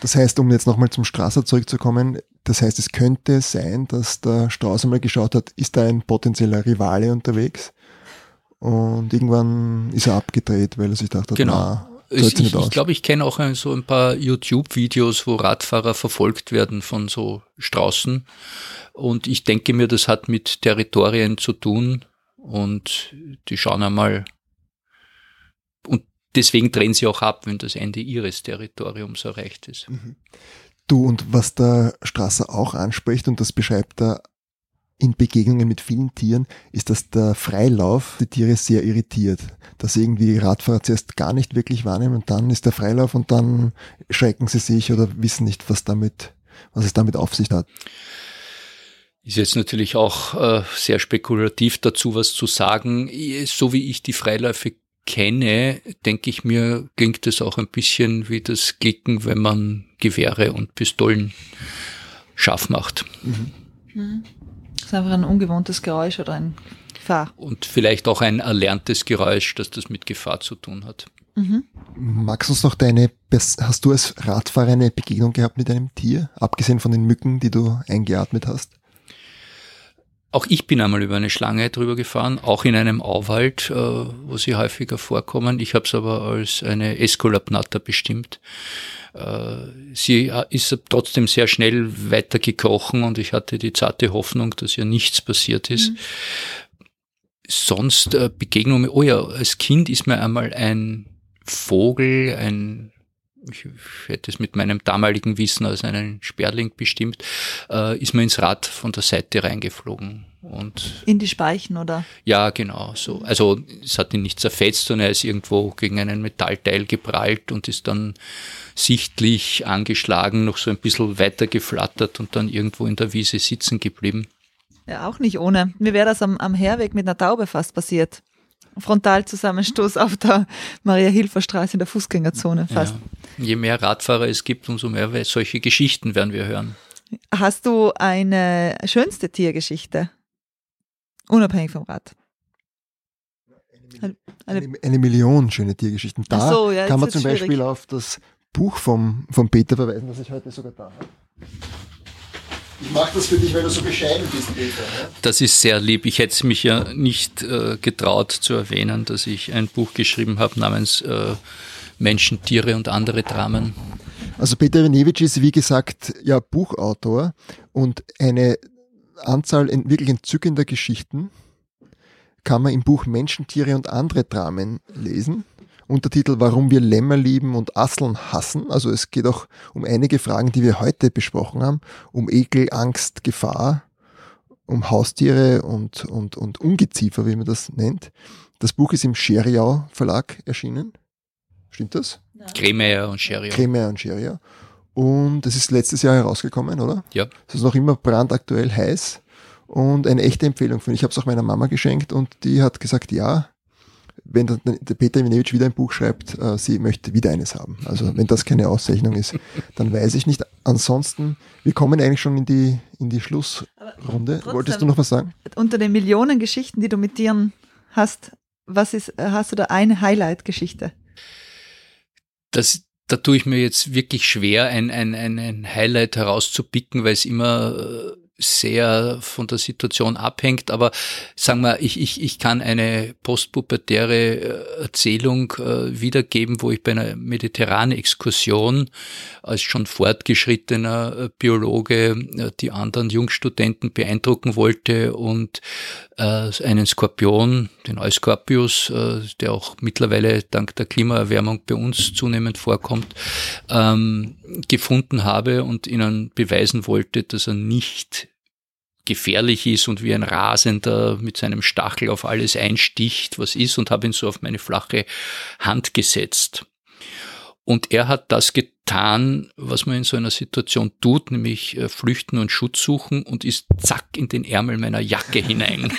Das heißt, um jetzt nochmal zum Strasser zurückzukommen, das heißt, es könnte sein, dass der Strauß einmal geschaut hat, ist da ein potenzieller Rivale unterwegs? Und irgendwann ist er abgedreht, weil er sich dachte, genau. na, ich, ich, ich glaube, ich kenne auch ein, so ein paar YouTube-Videos, wo Radfahrer verfolgt werden von so Straußen. Und ich denke mir, das hat mit Territorien zu tun, und die schauen einmal, und deswegen drehen sie auch ab, wenn das Ende ihres Territoriums erreicht ist. Mhm. Du, und was der Strasser auch anspricht, und das beschreibt er in Begegnungen mit vielen Tieren, ist, dass der Freilauf die Tiere sehr irritiert. Dass irgendwie Radfahrer zuerst gar nicht wirklich wahrnehmen und dann ist der Freilauf und dann schrecken sie sich oder wissen nicht, was damit, was es damit auf sich hat. Ist jetzt natürlich auch äh, sehr spekulativ dazu was zu sagen. So wie ich die Freiläufe kenne, denke ich mir, klingt es auch ein bisschen wie das Klicken, wenn man Gewehre und Pistolen scharf macht. Mhm. Das ist einfach ein ungewohntes Geräusch oder ein Gefahr. Und vielleicht auch ein erlerntes Geräusch, dass das mit Gefahr zu tun hat. Mhm. Magst du uns noch deine, hast du als Radfahrer eine Begegnung gehabt mit einem Tier, abgesehen von den Mücken, die du eingeatmet hast? Auch ich bin einmal über eine Schlange drüber gefahren, auch in einem Auwald, äh, wo sie häufiger vorkommen. Ich habe es aber als eine Esculapnatter bestimmt. Äh, sie ist trotzdem sehr schnell weitergekrochen und ich hatte die zarte Hoffnung, dass ihr nichts passiert ist. Mhm. Sonst äh, Begegnungen, oh ja, als Kind ist mir einmal ein Vogel, ein ich hätte es mit meinem damaligen Wissen als einen Sperling bestimmt, äh, ist mir ins Rad von der Seite reingeflogen. Und In die Speichen, oder? Ja, genau. So. Also es hat ihn nicht zerfetzt, sondern er ist irgendwo gegen einen Metallteil geprallt und ist dann sichtlich angeschlagen, noch so ein bisschen weiter geflattert und dann irgendwo in der Wiese sitzen geblieben. Ja, auch nicht ohne. Mir wäre das am, am Herweg mit einer Taube fast passiert. Frontalzusammenstoß auf der Maria-Hilfer-Straße in der Fußgängerzone fast. Ja. Je mehr Radfahrer es gibt, umso mehr solche Geschichten werden wir hören. Hast du eine schönste Tiergeschichte? Unabhängig vom Rad. Eine, eine, eine Million schöne Tiergeschichten. Da so, ja, kann man zum schwierig. Beispiel auf das Buch vom, vom Peter verweisen, das ich heute sogar da habe. Ich mache das für dich, weil du so bescheiden bist, Peter. Ne? Das ist sehr lieb. Ich hätte es mich ja nicht äh, getraut zu erwähnen, dass ich ein Buch geschrieben habe namens äh, Menschen, Tiere und andere Dramen. Also Peter Renewitsch ist wie gesagt ja Buchautor und eine Anzahl wirklich entzückender Geschichten kann man im Buch Menschen, Tiere und andere Dramen lesen. Untertitel Warum wir Lämmer lieben und Asseln hassen. Also es geht auch um einige Fragen, die wir heute besprochen haben. Um Ekel, Angst, Gefahr, um Haustiere und, und, und Ungeziefer, wie man das nennt. Das Buch ist im Scheriau Verlag erschienen. Stimmt das? Kremeyer und Scheriau. Kremeyer und Scheriau. Und es ist letztes Jahr herausgekommen, oder? Ja. Es ist noch immer brandaktuell heiß und eine echte Empfehlung für mich. Ich habe es auch meiner Mama geschenkt und die hat gesagt, ja, wenn der, Peter Iwanowitsch wieder ein Buch schreibt, äh, sie möchte wieder eines haben. Also wenn das keine Auszeichnung ist, dann weiß ich nicht. Ansonsten, wir kommen eigentlich schon in die, in die Schlussrunde. Wolltest du noch was sagen? Unter den Millionen Geschichten, die du mit Tieren hast, was ist, hast du da eine Highlight-Geschichte? Das, da tue ich mir jetzt wirklich schwer, ein, ein, ein, Highlight herauszupicken, weil es immer äh, sehr von der Situation abhängt, aber sagen wir, ich, ich, ich kann eine postpubertäre äh, Erzählung äh, wiedergeben, wo ich bei einer mediterranen Exkursion als schon fortgeschrittener äh, Biologe äh, die anderen Jungstudenten beeindrucken wollte und äh, einen Skorpion, den Euscorpius, äh, der auch mittlerweile dank der Klimaerwärmung bei uns zunehmend vorkommt, ähm, gefunden habe und ihnen beweisen wollte, dass er nicht gefährlich ist und wie ein Rasender mit seinem Stachel auf alles einsticht, was ist, und habe ihn so auf meine flache Hand gesetzt. Und er hat das getan, was man in so einer Situation tut, nämlich äh, flüchten und Schutz suchen und ist zack in den Ärmel meiner Jacke hinein.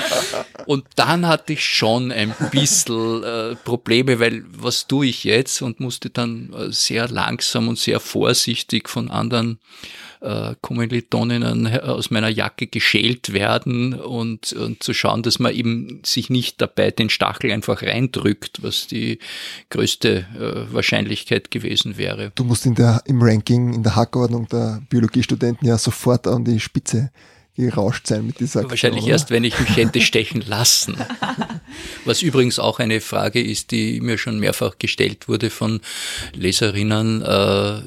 und dann hatte ich schon ein bisschen äh, Probleme, weil was tue ich jetzt? Und musste dann äh, sehr langsam und sehr vorsichtig von anderen äh, Kommilitoninnen aus meiner Jacke geschält werden und, und zu schauen, dass man eben sich nicht dabei den Stachel einfach reindrückt, was die größte äh, Wahrscheinlichkeit gewesen wäre. Du musst in der, im Ranking, in der Hackordnung der Biologiestudenten ja sofort an die Spitze gerauscht sein mit dieser Wahrscheinlich Aktion, erst, wenn ich mich hätte stechen lassen. Was übrigens auch eine Frage ist, die mir schon mehrfach gestellt wurde von Leserinnen, äh,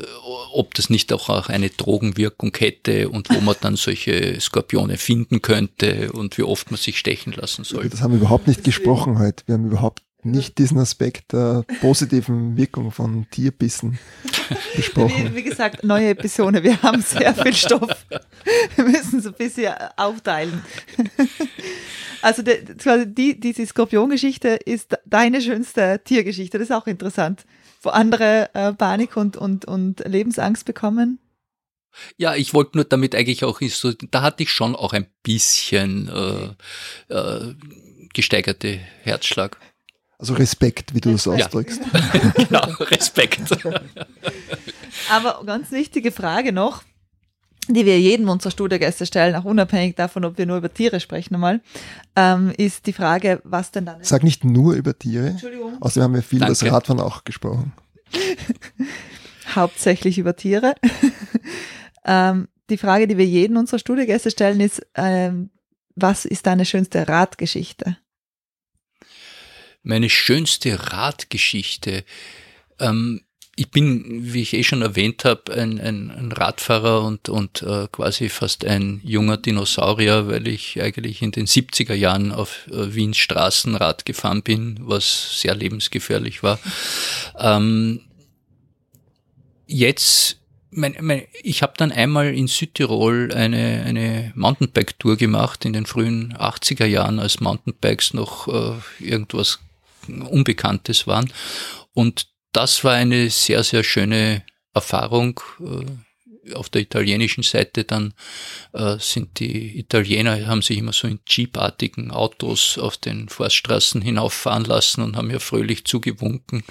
ob das nicht auch eine Drogenwirkung hätte und wo man dann solche Skorpione finden könnte und wie oft man sich stechen lassen soll. Das haben wir überhaupt nicht gesprochen heute. Wir haben überhaupt nicht diesen Aspekt der positiven Wirkung von Tierbissen besprochen. Wie, wie, gesagt, neue Episode. Wir haben sehr viel Stoff. Wir müssen es ein bisschen aufteilen. Also die, die, diese Skorpiongeschichte ist deine schönste Tiergeschichte. Das ist auch interessant. Wo andere äh, Panik und, und, und Lebensangst bekommen. Ja, ich wollte nur damit eigentlich auch, so, da hatte ich schon auch ein bisschen äh, äh, gesteigerte Herzschlag. Also Respekt, wie du das ausdrückst. Ja. genau, Respekt. Aber ganz wichtige Frage noch. die wir jedem unserer Studiogäste stellen, auch unabhängig davon, ob wir nur über Tiere sprechen einmal, ähm, ist die Frage, was denn dann ist. Sag nicht nur über Tiere. Entschuldigung. Außerdem haben wir viel über das. Radfahren auch gesprochen. Hauptsächlich über Tiere. ähm, die Frage, die wir jedem unserer Studiogäste stellen, ist, ähm, was ist deine schönste Radgeschichte? Meine schönste Radgeschichte. Ähm, ich bin, wie ich eh schon erwähnt habe, ein, ein, ein Radfahrer und, und äh, quasi fast ein junger Dinosaurier, weil ich eigentlich in den 70er Jahren auf äh, Wiens Straßenrad gefahren bin, was sehr lebensgefährlich war. Ähm, jetzt, mein, mein, ich habe dann einmal in Südtirol eine, eine Mountainbike-Tour gemacht in den frühen 80er Jahren, als Mountainbikes noch äh, irgendwas Unbekanntes waren. Und das war eine sehr, sehr schöne Erfahrung. Äh, Auf der italienischen Seite dann äh, sind die Italiener, haben sich immer so in Jeepartigen Autos auf den Forststraßen hinauffahren lassen und haben ja fröhlich zugewunken.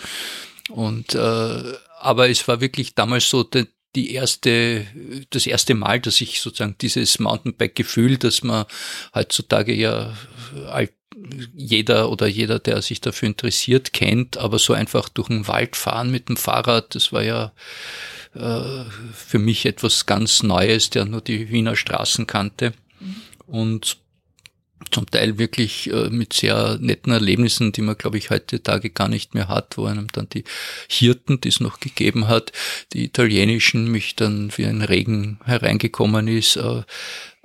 Und äh, aber es war wirklich damals so die, die erste, das erste Mal, dass ich sozusagen dieses Mountainbike-Gefühl, das man heutzutage ja all, jeder oder jeder, der sich dafür interessiert, kennt, aber so einfach durch den Wald fahren mit dem Fahrrad, das war ja äh, für mich etwas ganz Neues, der nur die Wiener Straßen kannte. Und zum Teil wirklich äh, mit sehr netten Erlebnissen, die man, glaube ich, heutzutage gar nicht mehr hat, wo einem dann die Hirten, die es noch gegeben hat, die italienischen, mich dann wie ein Regen hereingekommen ist, äh,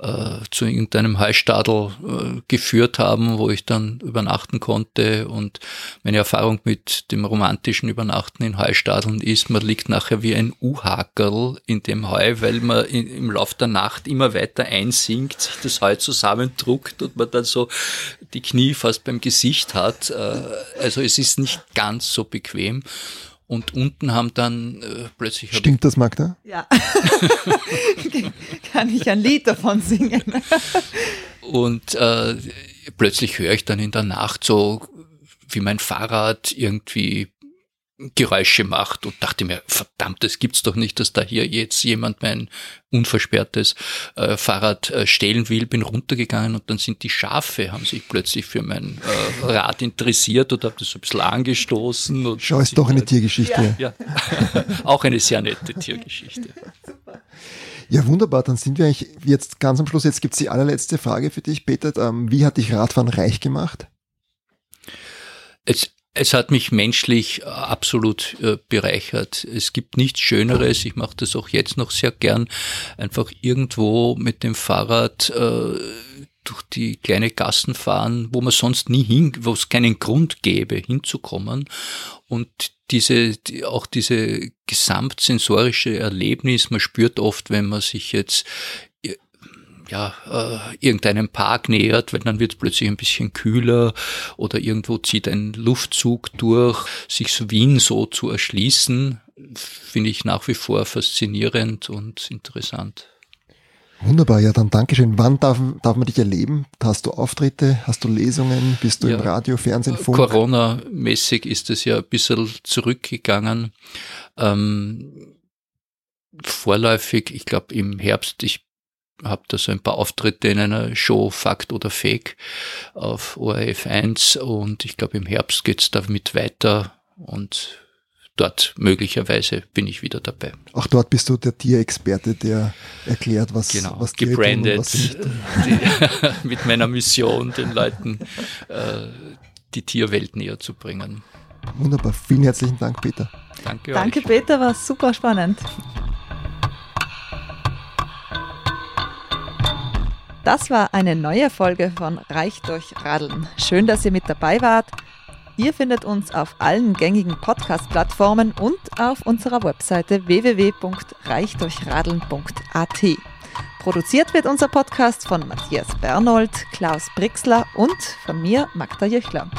äh, zu irgendeinem Heustadel äh, geführt haben, wo ich dann übernachten konnte. Und meine Erfahrung mit dem romantischen Übernachten in Heustadeln ist, man liegt nachher wie ein U-Hakerl in dem Heu, weil man in, im Lauf der Nacht immer weiter einsinkt, sich das Heu zusammendruckt und man dann so die Knie fast beim Gesicht hat. Äh, also es ist nicht ganz so bequem. Und unten haben dann äh, plötzlich... Stimmt das, Magda? Ja. Kann ich ein Lied davon singen? Und äh, plötzlich höre ich dann in der Nacht so, wie mein Fahrrad irgendwie Geräusche macht und dachte mir, verdammt, das gibt's doch nicht, dass da hier jetzt jemand mein unversperrtes äh, Fahrrad äh, stehlen will. Bin runtergegangen und dann sind die Schafe, haben sich plötzlich für mein äh, Rad interessiert und habe das so ein bisschen angestoßen. Und Schau, ist doch eine Tiergeschichte. Ja, auch eine sehr nette Tiergeschichte. Ja, wunderbar. Dann sind wir eigentlich jetzt ganz am Schluss. Jetzt gibt's die allerletzte Frage für dich, Peter. Ähm, wie hat dich Radfahren reich gemacht? Es, es hat mich menschlich äh, absolut äh, bereichert. Es gibt nichts Schöneres. Ich mache das auch jetzt noch sehr gern. Einfach irgendwo mit dem Fahrrad äh, durch die kleine Gassen fahren, wo man sonst nie hin, wo es keinen Grund gäbe, hinzukommen. Und diese, die, auch diese gesamtsensorische Erlebnis, man spürt oft, wenn man sich jetzt ja, äh, irgendeinem Park nähert, weil dann wird es plötzlich ein bisschen kühler oder irgendwo zieht ein Luftzug durch, sich so Wien so zu erschließen, finde ich nach wie vor faszinierend und interessant. Wunderbar, ja, dann Dankeschön. Wann darf, darf man dich erleben? Hast du Auftritte? Hast du Lesungen? Bist du Ja. im Radio, Fernsehen, Funk? Corona-mäßig ist es ja ein bisschen zurückgegangen. Ähm, vorläufig, ich glaube im Herbst, ich habe da so ein paar Auftritte in einer Show Fakt oder Fake auf ORF 1 und ich glaube im Herbst geht's damit weiter und dort möglicherweise bin ich wieder dabei. Auch dort bist du der Tierexperte, der erklärt, was, Genau, was Tiere tun und gebrandet was tun. die, mit meiner Mission, den Leuten äh, die Tierwelt näher zu bringen. Wunderbar. Vielen herzlichen Dank, Peter. Danke, Danke, euch. Peter, war super spannend. Das war eine neue Folge von Reich durch Radeln. Schön, dass ihr mit dabei wart. Ihr findet uns auf allen gängigen Podcast-Plattformen und auf unserer Webseite www.reichdurchradeln.at. Produziert wird unser Podcast von Matthias Bernold, Klaus Brixler und von mir, Magda Jöchler.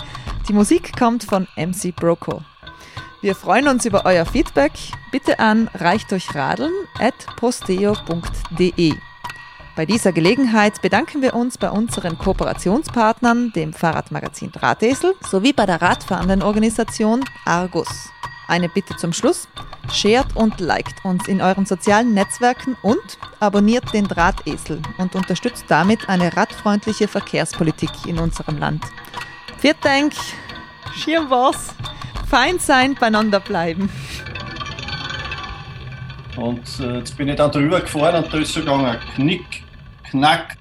Die Musik kommt von MC Broco. Wir freuen uns über euer Feedback. Bitte an reichdurchradeln at posteo.de. Bei dieser Gelegenheit bedanken wir uns bei unseren Kooperationspartnern, dem Fahrradmagazin Drahtesel, sowie bei der radfahrenden Organisation Argus. Eine Bitte zum Schluss. Shared und liked uns in euren sozialen Netzwerken und abonniert den Drahtesel und unterstützt damit eine radfreundliche Verkehrspolitik in unserem Land. Dank, schirm was, fein sein, beieinander bleiben. Und äh, jetzt bin ich dann drüber gefahren und da ist sogar ein Knick, Knack,